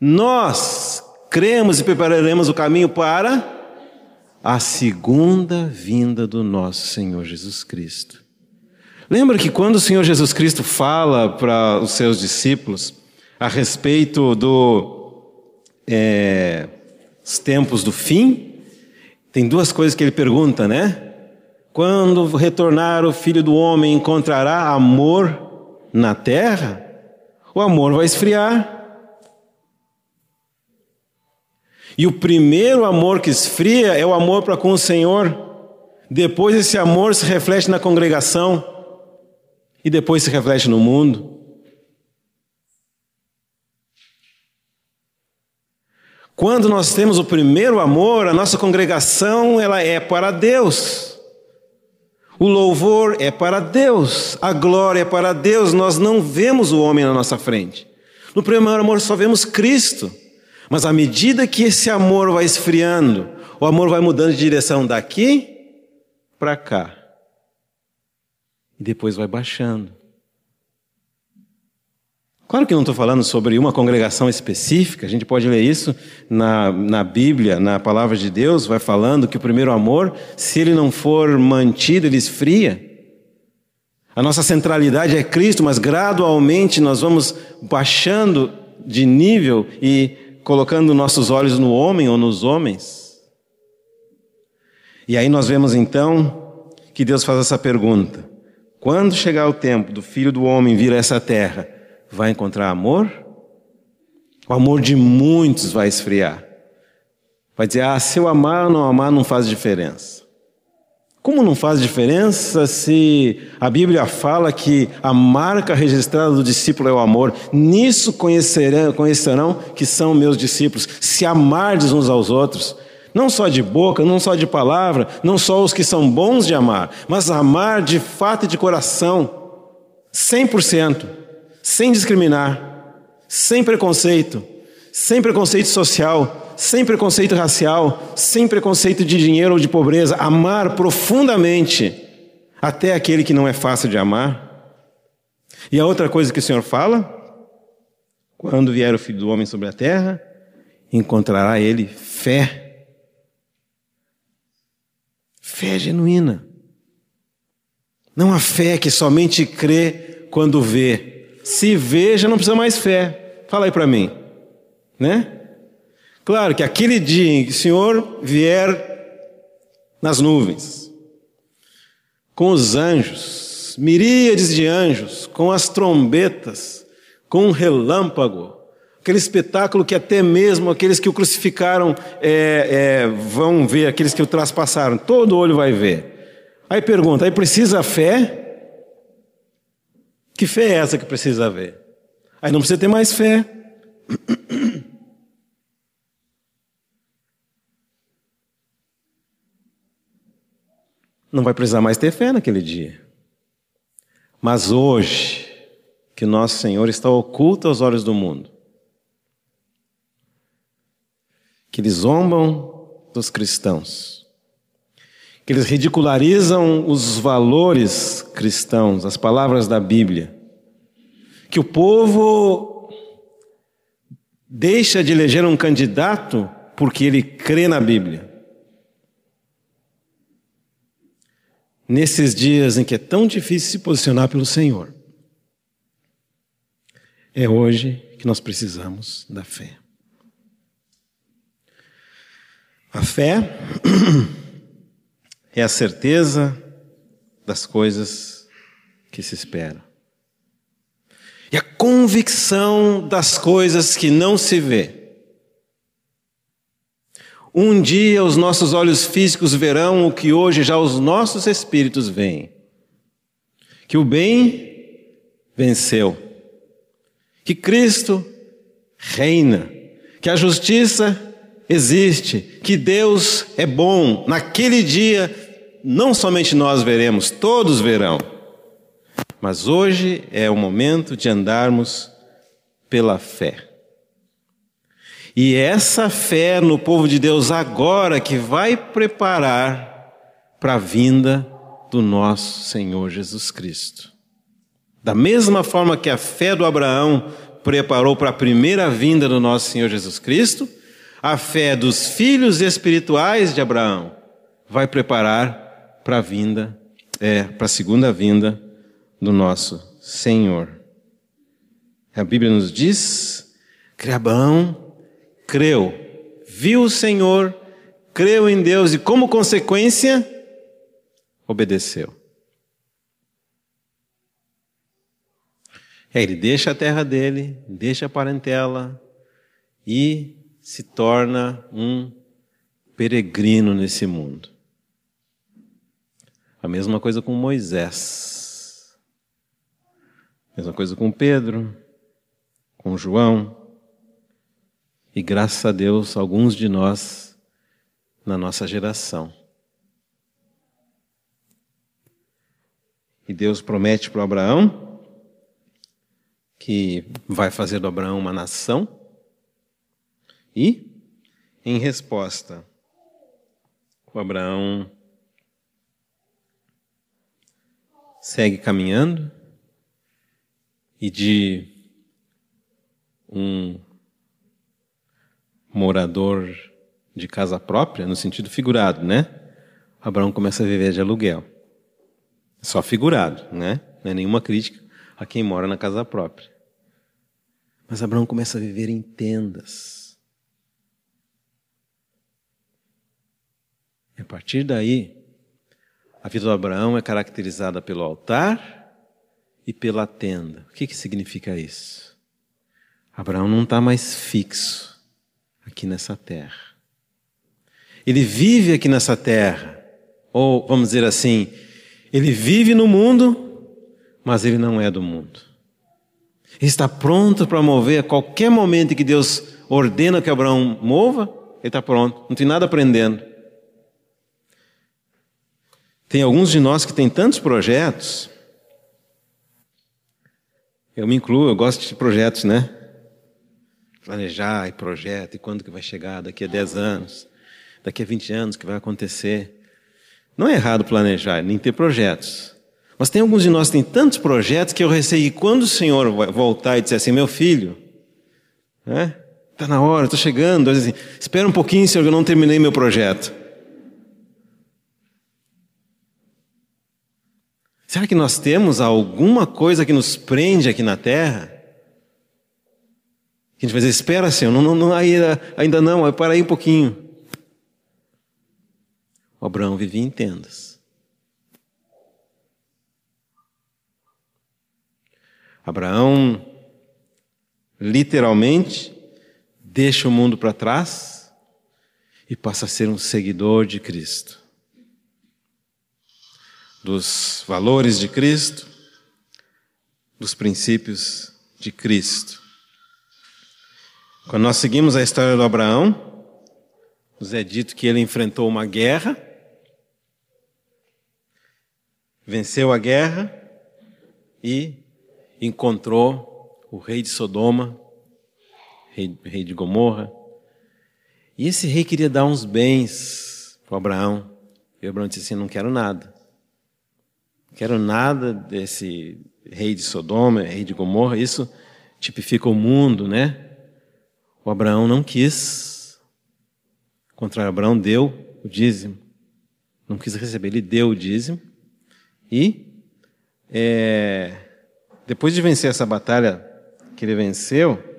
Nós cremos e prepararemos o caminho para a segunda vinda do nosso Senhor Jesus Cristo. Lembra que quando o Senhor Jesus Cristo fala para os seus discípulos a respeito dos é, tempos do fim, tem duas coisas que ele pergunta, né? Quando retornar o filho do homem, encontrará amor na terra? O amor vai esfriar. E o primeiro amor que esfria é o amor para com o Senhor. Depois esse amor se reflete na congregação e depois se reflete no mundo. Quando nós temos o primeiro amor, a nossa congregação ela é para Deus. O louvor é para Deus, a glória é para Deus. Nós não vemos o homem na nossa frente. No primeiro amor só vemos Cristo. Mas à medida que esse amor vai esfriando, o amor vai mudando de direção daqui para cá e depois vai baixando. Claro que não estou falando sobre uma congregação específica, a gente pode ler isso na, na Bíblia, na palavra de Deus, vai falando que o primeiro amor, se ele não for mantido, ele esfria. A nossa centralidade é Cristo, mas gradualmente nós vamos baixando de nível e colocando nossos olhos no homem ou nos homens. E aí nós vemos então que Deus faz essa pergunta: quando chegar o tempo do filho do homem vir a essa terra, vai encontrar amor? O amor de muitos vai esfriar. Vai dizer: ah, se eu amar ou não amar não faz diferença. Como não faz diferença se a Bíblia fala que a marca registrada do discípulo é o amor? Nisso conhecerão, conhecerão que são meus discípulos, se amardes uns aos outros. Não só de boca, não só de palavra, não só os que são bons de amar, mas amar de fato e de coração, 100%, sem discriminar, sem preconceito, sem preconceito social, sem preconceito racial, sem preconceito de dinheiro ou de pobreza, amar profundamente até aquele que não é fácil de amar. E a outra coisa que o Senhor fala, quando vier o Filho do Homem sobre a terra, encontrará ele fé Fé genuína. Não a fé que somente crê quando vê. Se vê, já não precisa mais fé. Fala aí para mim. Né? Claro que aquele dia em que o Senhor vier nas nuvens, com os anjos, miríades de anjos, com as trombetas, com um relâmpago, Aquele espetáculo que até mesmo aqueles que o crucificaram é, é, vão ver, aqueles que o traspassaram, todo olho vai ver. Aí pergunta, aí precisa fé? Que fé é essa que precisa haver? Aí não precisa ter mais fé. Não vai precisar mais ter fé naquele dia. Mas hoje, que nosso Senhor está oculto aos olhos do mundo, que eles zombam dos cristãos, que eles ridicularizam os valores cristãos, as palavras da Bíblia, que o povo deixa de eleger um candidato porque ele crê na Bíblia. Nesses dias em que é tão difícil se posicionar pelo Senhor, é hoje que nós precisamos da fé. A fé é a certeza das coisas que se esperam. E a convicção das coisas que não se vê. Um dia os nossos olhos físicos verão o que hoje já os nossos espíritos veem. Que o bem venceu. Que Cristo reina. Que a justiça existe. Que Deus é bom. Naquele dia, não somente nós veremos, todos verão. Mas hoje é o momento de andarmos pela fé. E essa fé no povo de Deus agora que vai preparar para a vinda do nosso Senhor Jesus Cristo. Da mesma forma que a fé do Abraão preparou para a primeira vinda do nosso Senhor Jesus Cristo, a fé dos filhos espirituais de Abraão vai preparar para a vinda, é, para a segunda vinda do nosso Senhor. A Bíblia nos diz que Abraão creu, viu o Senhor, creu em Deus e, como consequência, obedeceu. É, ele deixa a terra dele, deixa a parentela e se torna um peregrino nesse mundo. A mesma coisa com Moisés. A mesma coisa com Pedro, com João. E graças a Deus, alguns de nós na nossa geração. E Deus promete para Abraão que vai fazer do Abraão uma nação. E, em resposta, o Abraão segue caminhando e de um morador de casa própria, no sentido figurado, né? Abraão começa a viver de aluguel. Só figurado, né? Não é nenhuma crítica a quem mora na casa própria. Mas Abraão começa a viver em tendas. A partir daí, a vida do Abraão é caracterizada pelo altar e pela tenda. O que, que significa isso? Abraão não está mais fixo aqui nessa terra. Ele vive aqui nessa terra, ou vamos dizer assim, ele vive no mundo, mas ele não é do mundo. Ele está pronto para mover a qualquer momento que Deus ordena que Abraão mova, ele está pronto, não tem nada aprendendo. Tem alguns de nós que têm tantos projetos, eu me incluo, eu gosto de projetos, né? planejar e projeto, e quando que vai chegar, daqui a 10 anos, daqui a 20 anos que vai acontecer. Não é errado planejar, nem ter projetos. Mas tem alguns de nós que têm tantos projetos que eu receio que quando o Senhor voltar e disser assim, meu filho, né? Está na hora, estou chegando. Assim, Espera um pouquinho, Senhor, que eu não terminei meu projeto. Será que nós temos alguma coisa que nos prende aqui na terra? a gente vai dizer, espera, Senhor, não, não, não, ainda, ainda não, para aí um pouquinho. O Abraão vivia em tendas. Abraão, literalmente, deixa o mundo para trás e passa a ser um seguidor de Cristo. Dos valores de Cristo, dos princípios de Cristo. Quando nós seguimos a história do Abraão, nos é dito que ele enfrentou uma guerra, venceu a guerra e encontrou o rei de Sodoma, rei, rei de Gomorra. E esse rei queria dar uns bens para Abraão. E Abraão disse assim: Não quero nada. Quero nada desse rei de Sodoma, rei de Gomorra. Isso tipifica o mundo, né? O Abraão não quis. Contra Abraão deu o dízimo. Não quis receber, ele deu o dízimo. E é, depois de vencer essa batalha que ele venceu,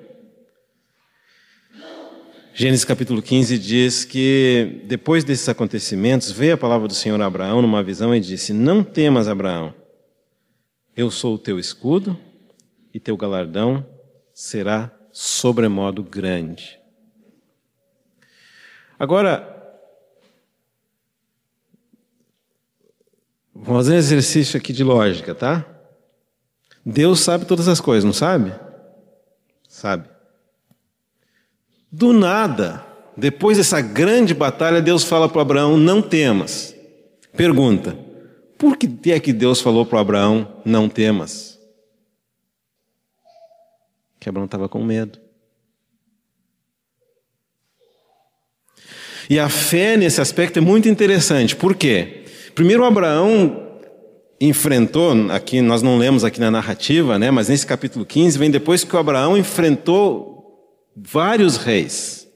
Gênesis capítulo 15 diz que depois desses acontecimentos veio a palavra do Senhor a Abraão numa visão e disse: Não temas, Abraão, eu sou o teu escudo e teu galardão será sobremodo grande. Agora, vamos fazer um exercício aqui de lógica, tá? Deus sabe todas as coisas, não sabe? Sabe. Do nada, depois dessa grande batalha, Deus fala para Abraão: não temas. Pergunta: por que é que Deus falou para Abraão: não temas? Que Abraão estava com medo. E a fé nesse aspecto é muito interessante. Por quê? Primeiro, Abraão enfrentou, aqui nós não lemos aqui na narrativa, né, mas nesse capítulo 15 vem depois que o Abraão enfrentou vários reis,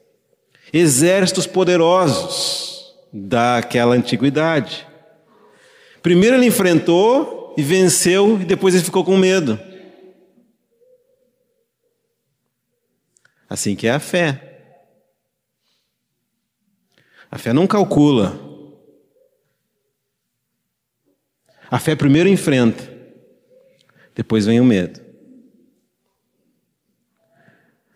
exércitos poderosos daquela antiguidade. Primeiro ele enfrentou e venceu e depois ele ficou com medo. Assim que é a fé. A fé não calcula, A fé primeiro enfrenta, depois vem o medo.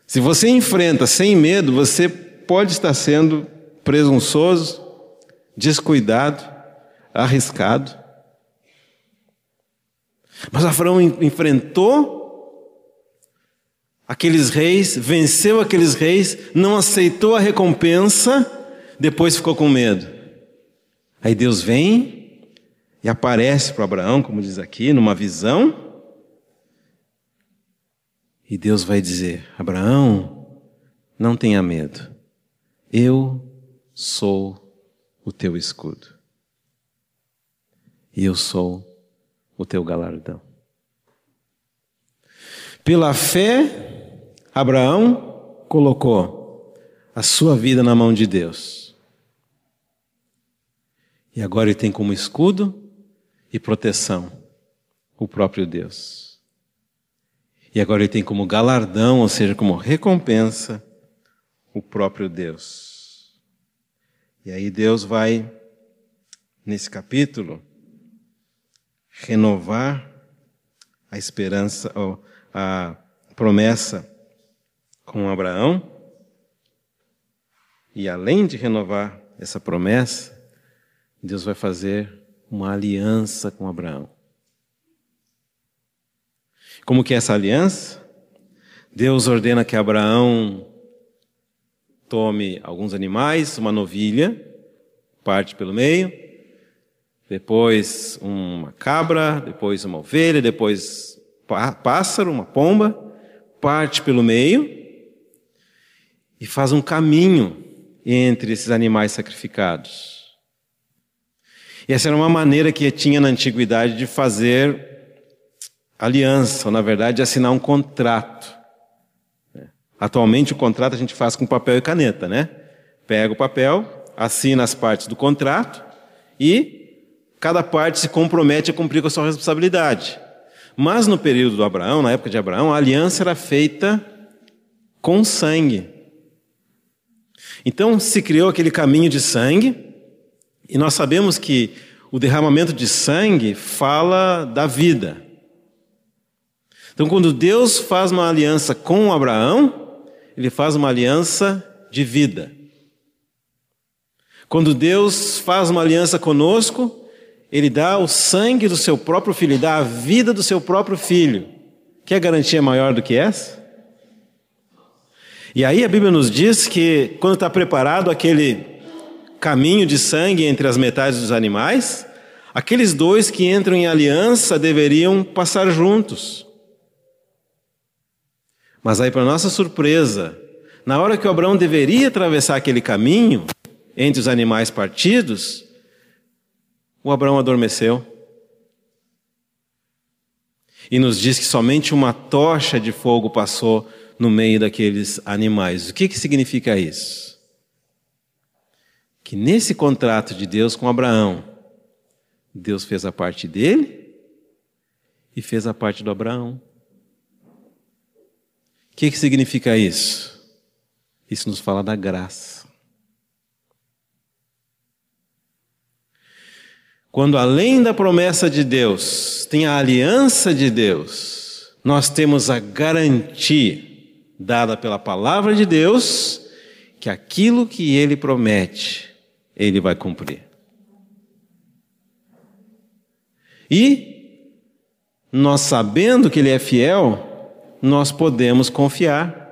Se você enfrenta sem medo, você pode estar sendo presunçoso, descuidado, arriscado. Mas Abraão enfrentou aqueles reis, venceu aqueles reis, não aceitou a recompensa, depois ficou com medo. Aí Deus vem e aparece para Abraão, como diz aqui, numa visão. E Deus vai dizer: Abraão, não tenha medo, eu sou o teu escudo, e eu sou o teu galardão. Pela fé, Abraão colocou a sua vida na mão de Deus. E agora ele tem como escudo e proteção o próprio Deus. E agora ele tem como galardão, ou seja, como recompensa, o próprio Deus. E aí Deus vai, nesse capítulo, renovar a esperança, a promessa com Abraão. E além de renovar essa promessa, Deus vai fazer uma aliança com Abraão. Como que é essa aliança? Deus ordena que Abraão tome alguns animais, uma novilha, parte pelo meio, depois uma cabra, depois uma ovelha, depois pássaro, uma pomba, parte pelo meio e faz um caminho entre esses animais sacrificados. E essa era uma maneira que tinha na antiguidade de fazer aliança, ou na verdade de assinar um contrato. Atualmente o contrato a gente faz com papel e caneta, né? Pega o papel, assina as partes do contrato e cada parte se compromete a cumprir com a sua responsabilidade. Mas no período do Abraão, na época de Abraão, a aliança era feita com sangue. Então se criou aquele caminho de sangue e nós sabemos que o derramamento de sangue fala da vida. Então, quando Deus faz uma aliança com Abraão, ele faz uma aliança de vida. Quando Deus faz uma aliança conosco, ele dá o sangue do seu próprio filho, ele dá a vida do seu próprio filho. Quer garantia maior do que essa? E aí a Bíblia nos diz que quando está preparado aquele caminho de sangue entre as metades dos animais, aqueles dois que entram em aliança deveriam passar juntos. Mas aí, para nossa surpresa, na hora que o Abraão deveria atravessar aquele caminho entre os animais partidos, o Abraão adormeceu. E nos diz que somente uma tocha de fogo passou no meio daqueles animais. O que, que significa isso? que nesse contrato de Deus com Abraão, Deus fez a parte dele e fez a parte do Abraão. Que, que significa isso? Isso nos fala da graça. Quando além da promessa de Deus, tem a aliança de Deus, nós temos a garantia dada pela palavra de Deus que aquilo que ele promete, ele vai cumprir. E nós sabendo que ele é fiel, nós podemos confiar.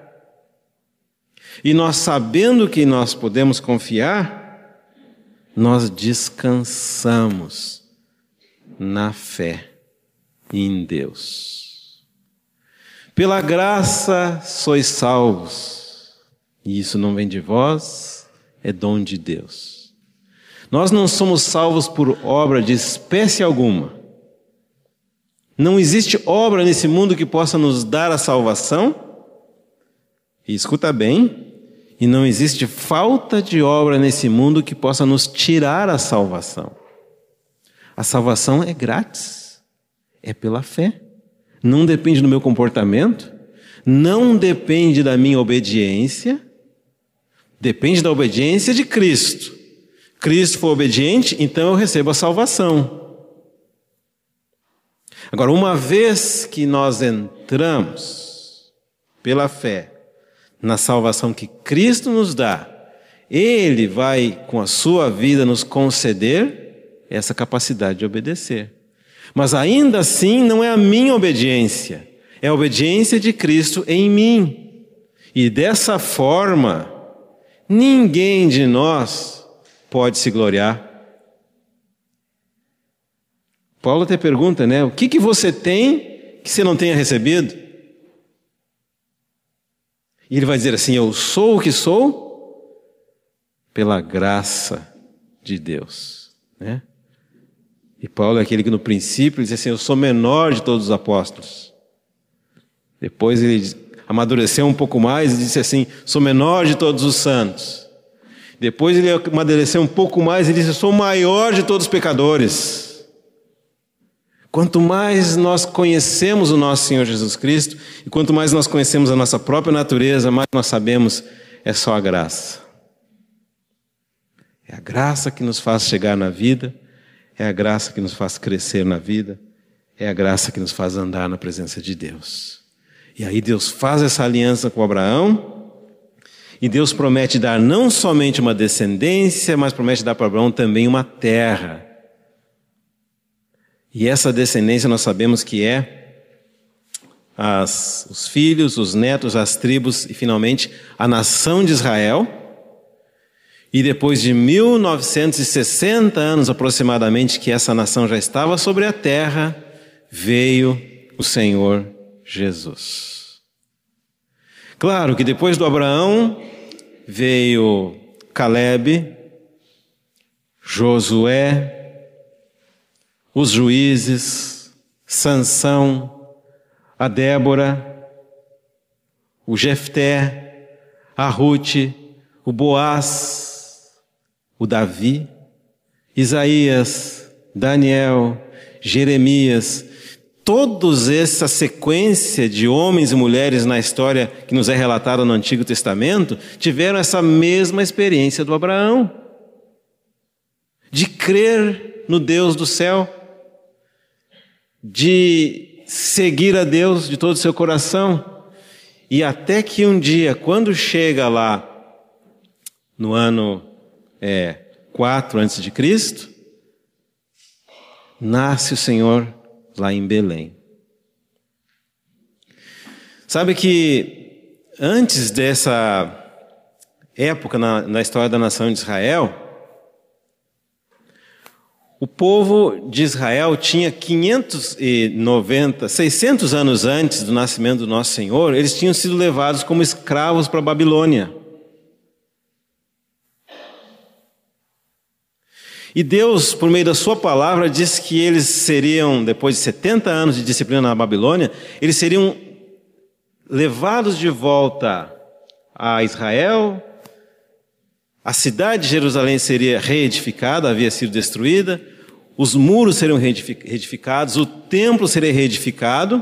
E nós sabendo que nós podemos confiar, nós descansamos na fé em Deus. Pela graça sois salvos, e isso não vem de vós, é dom de Deus. Nós não somos salvos por obra de espécie alguma. Não existe obra nesse mundo que possa nos dar a salvação. E escuta bem, e não existe falta de obra nesse mundo que possa nos tirar a salvação. A salvação é grátis, é pela fé. Não depende do meu comportamento, não depende da minha obediência, depende da obediência de Cristo. Cristo foi obediente, então eu recebo a salvação. Agora, uma vez que nós entramos pela fé na salvação que Cristo nos dá, Ele vai, com a sua vida, nos conceder essa capacidade de obedecer. Mas ainda assim não é a minha obediência, é a obediência de Cristo em mim. E dessa forma, ninguém de nós pode se gloriar. Paulo até pergunta, né? O que, que você tem que você não tenha recebido? E ele vai dizer assim: Eu sou o que sou pela graça de Deus, né? E Paulo é aquele que no princípio diz assim: Eu sou menor de todos os apóstolos. Depois ele amadureceu um pouco mais e disse assim: Sou menor de todos os santos. Depois ele amadureceu um pouco mais e disse: sou maior de todos os pecadores. Quanto mais nós conhecemos o nosso Senhor Jesus Cristo e quanto mais nós conhecemos a nossa própria natureza, mais nós sabemos é só a graça. É a graça que nos faz chegar na vida é a graça que nos faz crescer na vida, é a graça que nos faz andar na presença de Deus. E aí Deus faz essa aliança com Abraão, e Deus promete dar não somente uma descendência, mas promete dar para Abraão também uma terra. E essa descendência nós sabemos que é as, os filhos, os netos, as tribos e finalmente a nação de Israel. E depois de 1960 anos aproximadamente que essa nação já estava sobre a terra, veio o Senhor Jesus. Claro que depois do Abraão veio Caleb, Josué, os juízes, Sansão, a Débora, o Jefté, a Ruth, o Boaz, o Davi, Isaías, Daniel, Jeremias, todos essa sequência de homens e mulheres na história que nos é relatada no Antigo Testamento tiveram essa mesma experiência do Abraão, de crer no Deus do céu, de seguir a Deus de todo o seu coração, e até que um dia, quando chega lá, no ano é, 4 antes de Cristo, nasce o Senhor lá em Belém. Sabe que antes dessa época na, na história da nação de Israel, o povo de Israel tinha 590, 600 anos antes do nascimento do nosso Senhor, eles tinham sido levados como escravos para a Babilônia. E Deus, por meio da Sua palavra, disse que eles seriam, depois de 70 anos de disciplina na Babilônia, eles seriam levados de volta a Israel, a cidade de Jerusalém seria reedificada, havia sido destruída, os muros seriam reedificados, o templo seria reedificado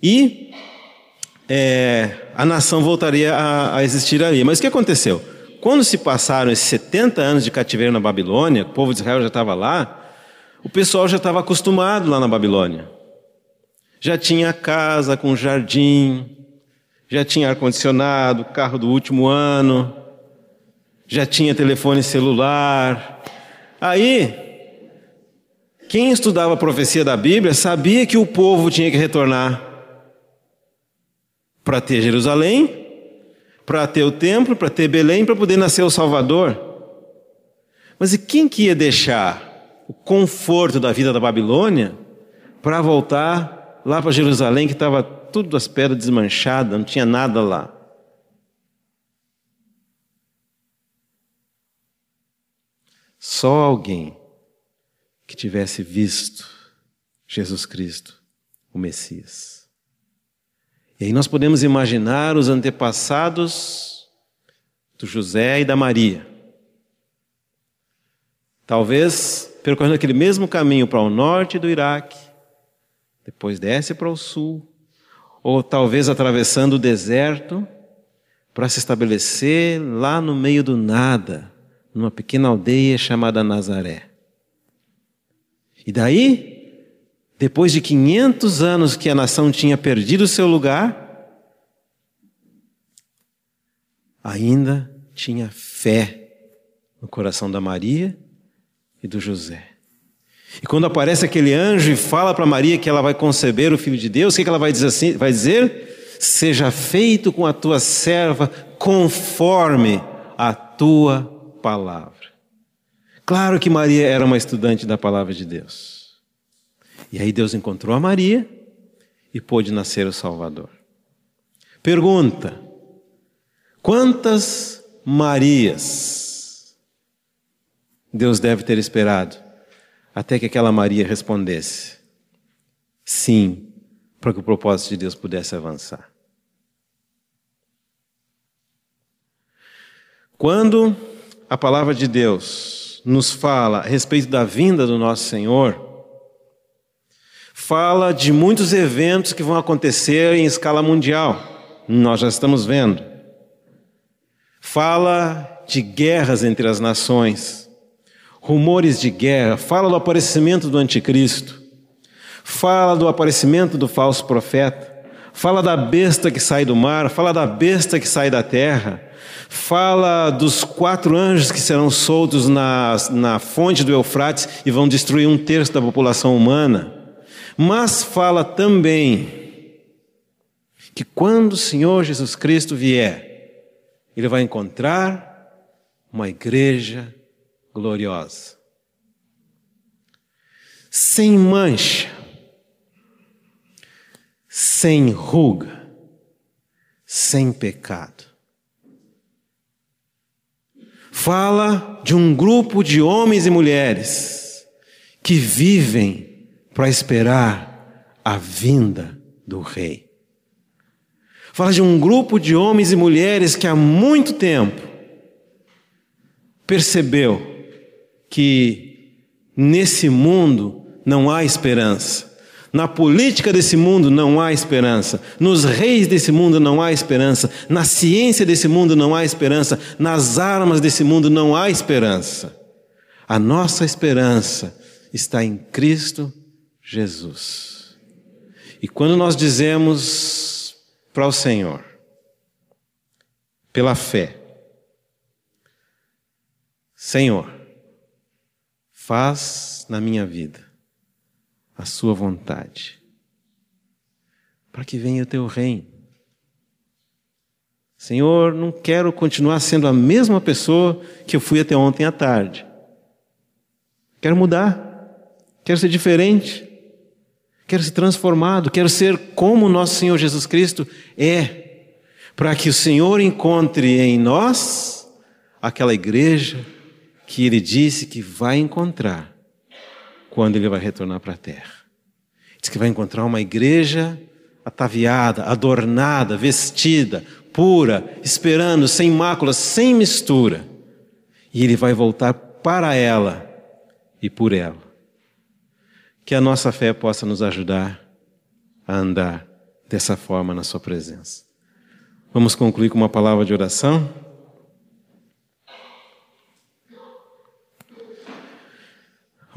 e é, a nação voltaria a, a existir ali. Mas o que aconteceu? Quando se passaram esses 70 anos de cativeiro na Babilônia, o povo de Israel já estava lá, o pessoal já estava acostumado lá na Babilônia. Já tinha casa com jardim, já tinha ar-condicionado, carro do último ano, já tinha telefone celular. Aí, quem estudava a profecia da Bíblia sabia que o povo tinha que retornar para ter Jerusalém, para ter o templo, para ter Belém, para poder nascer o Salvador. Mas e quem que ia deixar o conforto da vida da Babilônia para voltar lá para Jerusalém, que estava tudo as pedras desmanchadas, não tinha nada lá? Só alguém que tivesse visto Jesus Cristo, o Messias. E aí nós podemos imaginar os antepassados do José e da Maria. Talvez percorrendo aquele mesmo caminho para o norte do Iraque, depois desce para o sul, ou talvez atravessando o deserto para se estabelecer lá no meio do nada, numa pequena aldeia chamada Nazaré. E daí, depois de 500 anos que a nação tinha perdido o seu lugar, ainda tinha fé no coração da Maria e do José. E quando aparece aquele anjo e fala para Maria que ela vai conceber o filho de Deus, o que, que ela vai dizer assim? Vai dizer: "Seja feito com a tua serva conforme a tua palavra. Claro que Maria era uma estudante da palavra de Deus. E aí Deus encontrou a Maria e pôde nascer o Salvador. Pergunta: quantas Marias Deus deve ter esperado até que aquela Maria respondesse sim, para que o propósito de Deus pudesse avançar? Quando a palavra de Deus nos fala a respeito da vinda do nosso Senhor, fala de muitos eventos que vão acontecer em escala mundial. Nós já estamos vendo. Fala de guerras entre as nações, rumores de guerra, fala do aparecimento do anticristo, fala do aparecimento do falso profeta, fala da besta que sai do mar, fala da besta que sai da terra fala dos quatro anjos que serão soltos na, na fonte do Eufrates e vão destruir um terço da população humana, mas fala também que quando o Senhor Jesus Cristo vier, ele vai encontrar uma igreja gloriosa, sem mancha, sem ruga, sem pecado fala de um grupo de homens e mulheres que vivem para esperar a vinda do Rei. Fala de um grupo de homens e mulheres que há muito tempo percebeu que nesse mundo não há esperança na política desse mundo não há esperança. Nos reis desse mundo não há esperança. Na ciência desse mundo não há esperança. Nas armas desse mundo não há esperança. A nossa esperança está em Cristo Jesus. E quando nós dizemos para o Senhor, pela fé, Senhor, faz na minha vida a sua vontade, para que venha o teu reino. Senhor, não quero continuar sendo a mesma pessoa que eu fui até ontem à tarde. Quero mudar, quero ser diferente, quero ser transformado, quero ser como nosso Senhor Jesus Cristo é, para que o Senhor encontre em nós aquela igreja que Ele disse que vai encontrar quando ele vai retornar para a terra. Diz que vai encontrar uma igreja ataviada, adornada, vestida, pura, esperando, sem máculas, sem mistura. E ele vai voltar para ela e por ela. Que a nossa fé possa nos ajudar a andar dessa forma na Sua presença. Vamos concluir com uma palavra de oração.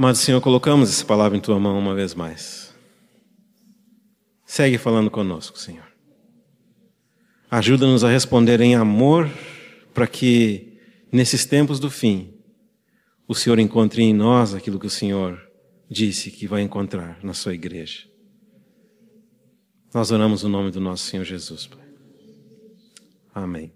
Amado Senhor, colocamos essa palavra em tua mão uma vez mais. Segue falando conosco, Senhor. Ajuda-nos a responder em amor para que, nesses tempos do fim, o Senhor encontre em nós aquilo que o Senhor disse que vai encontrar na sua igreja. Nós oramos o no nome do nosso Senhor Jesus, Pai. Amém.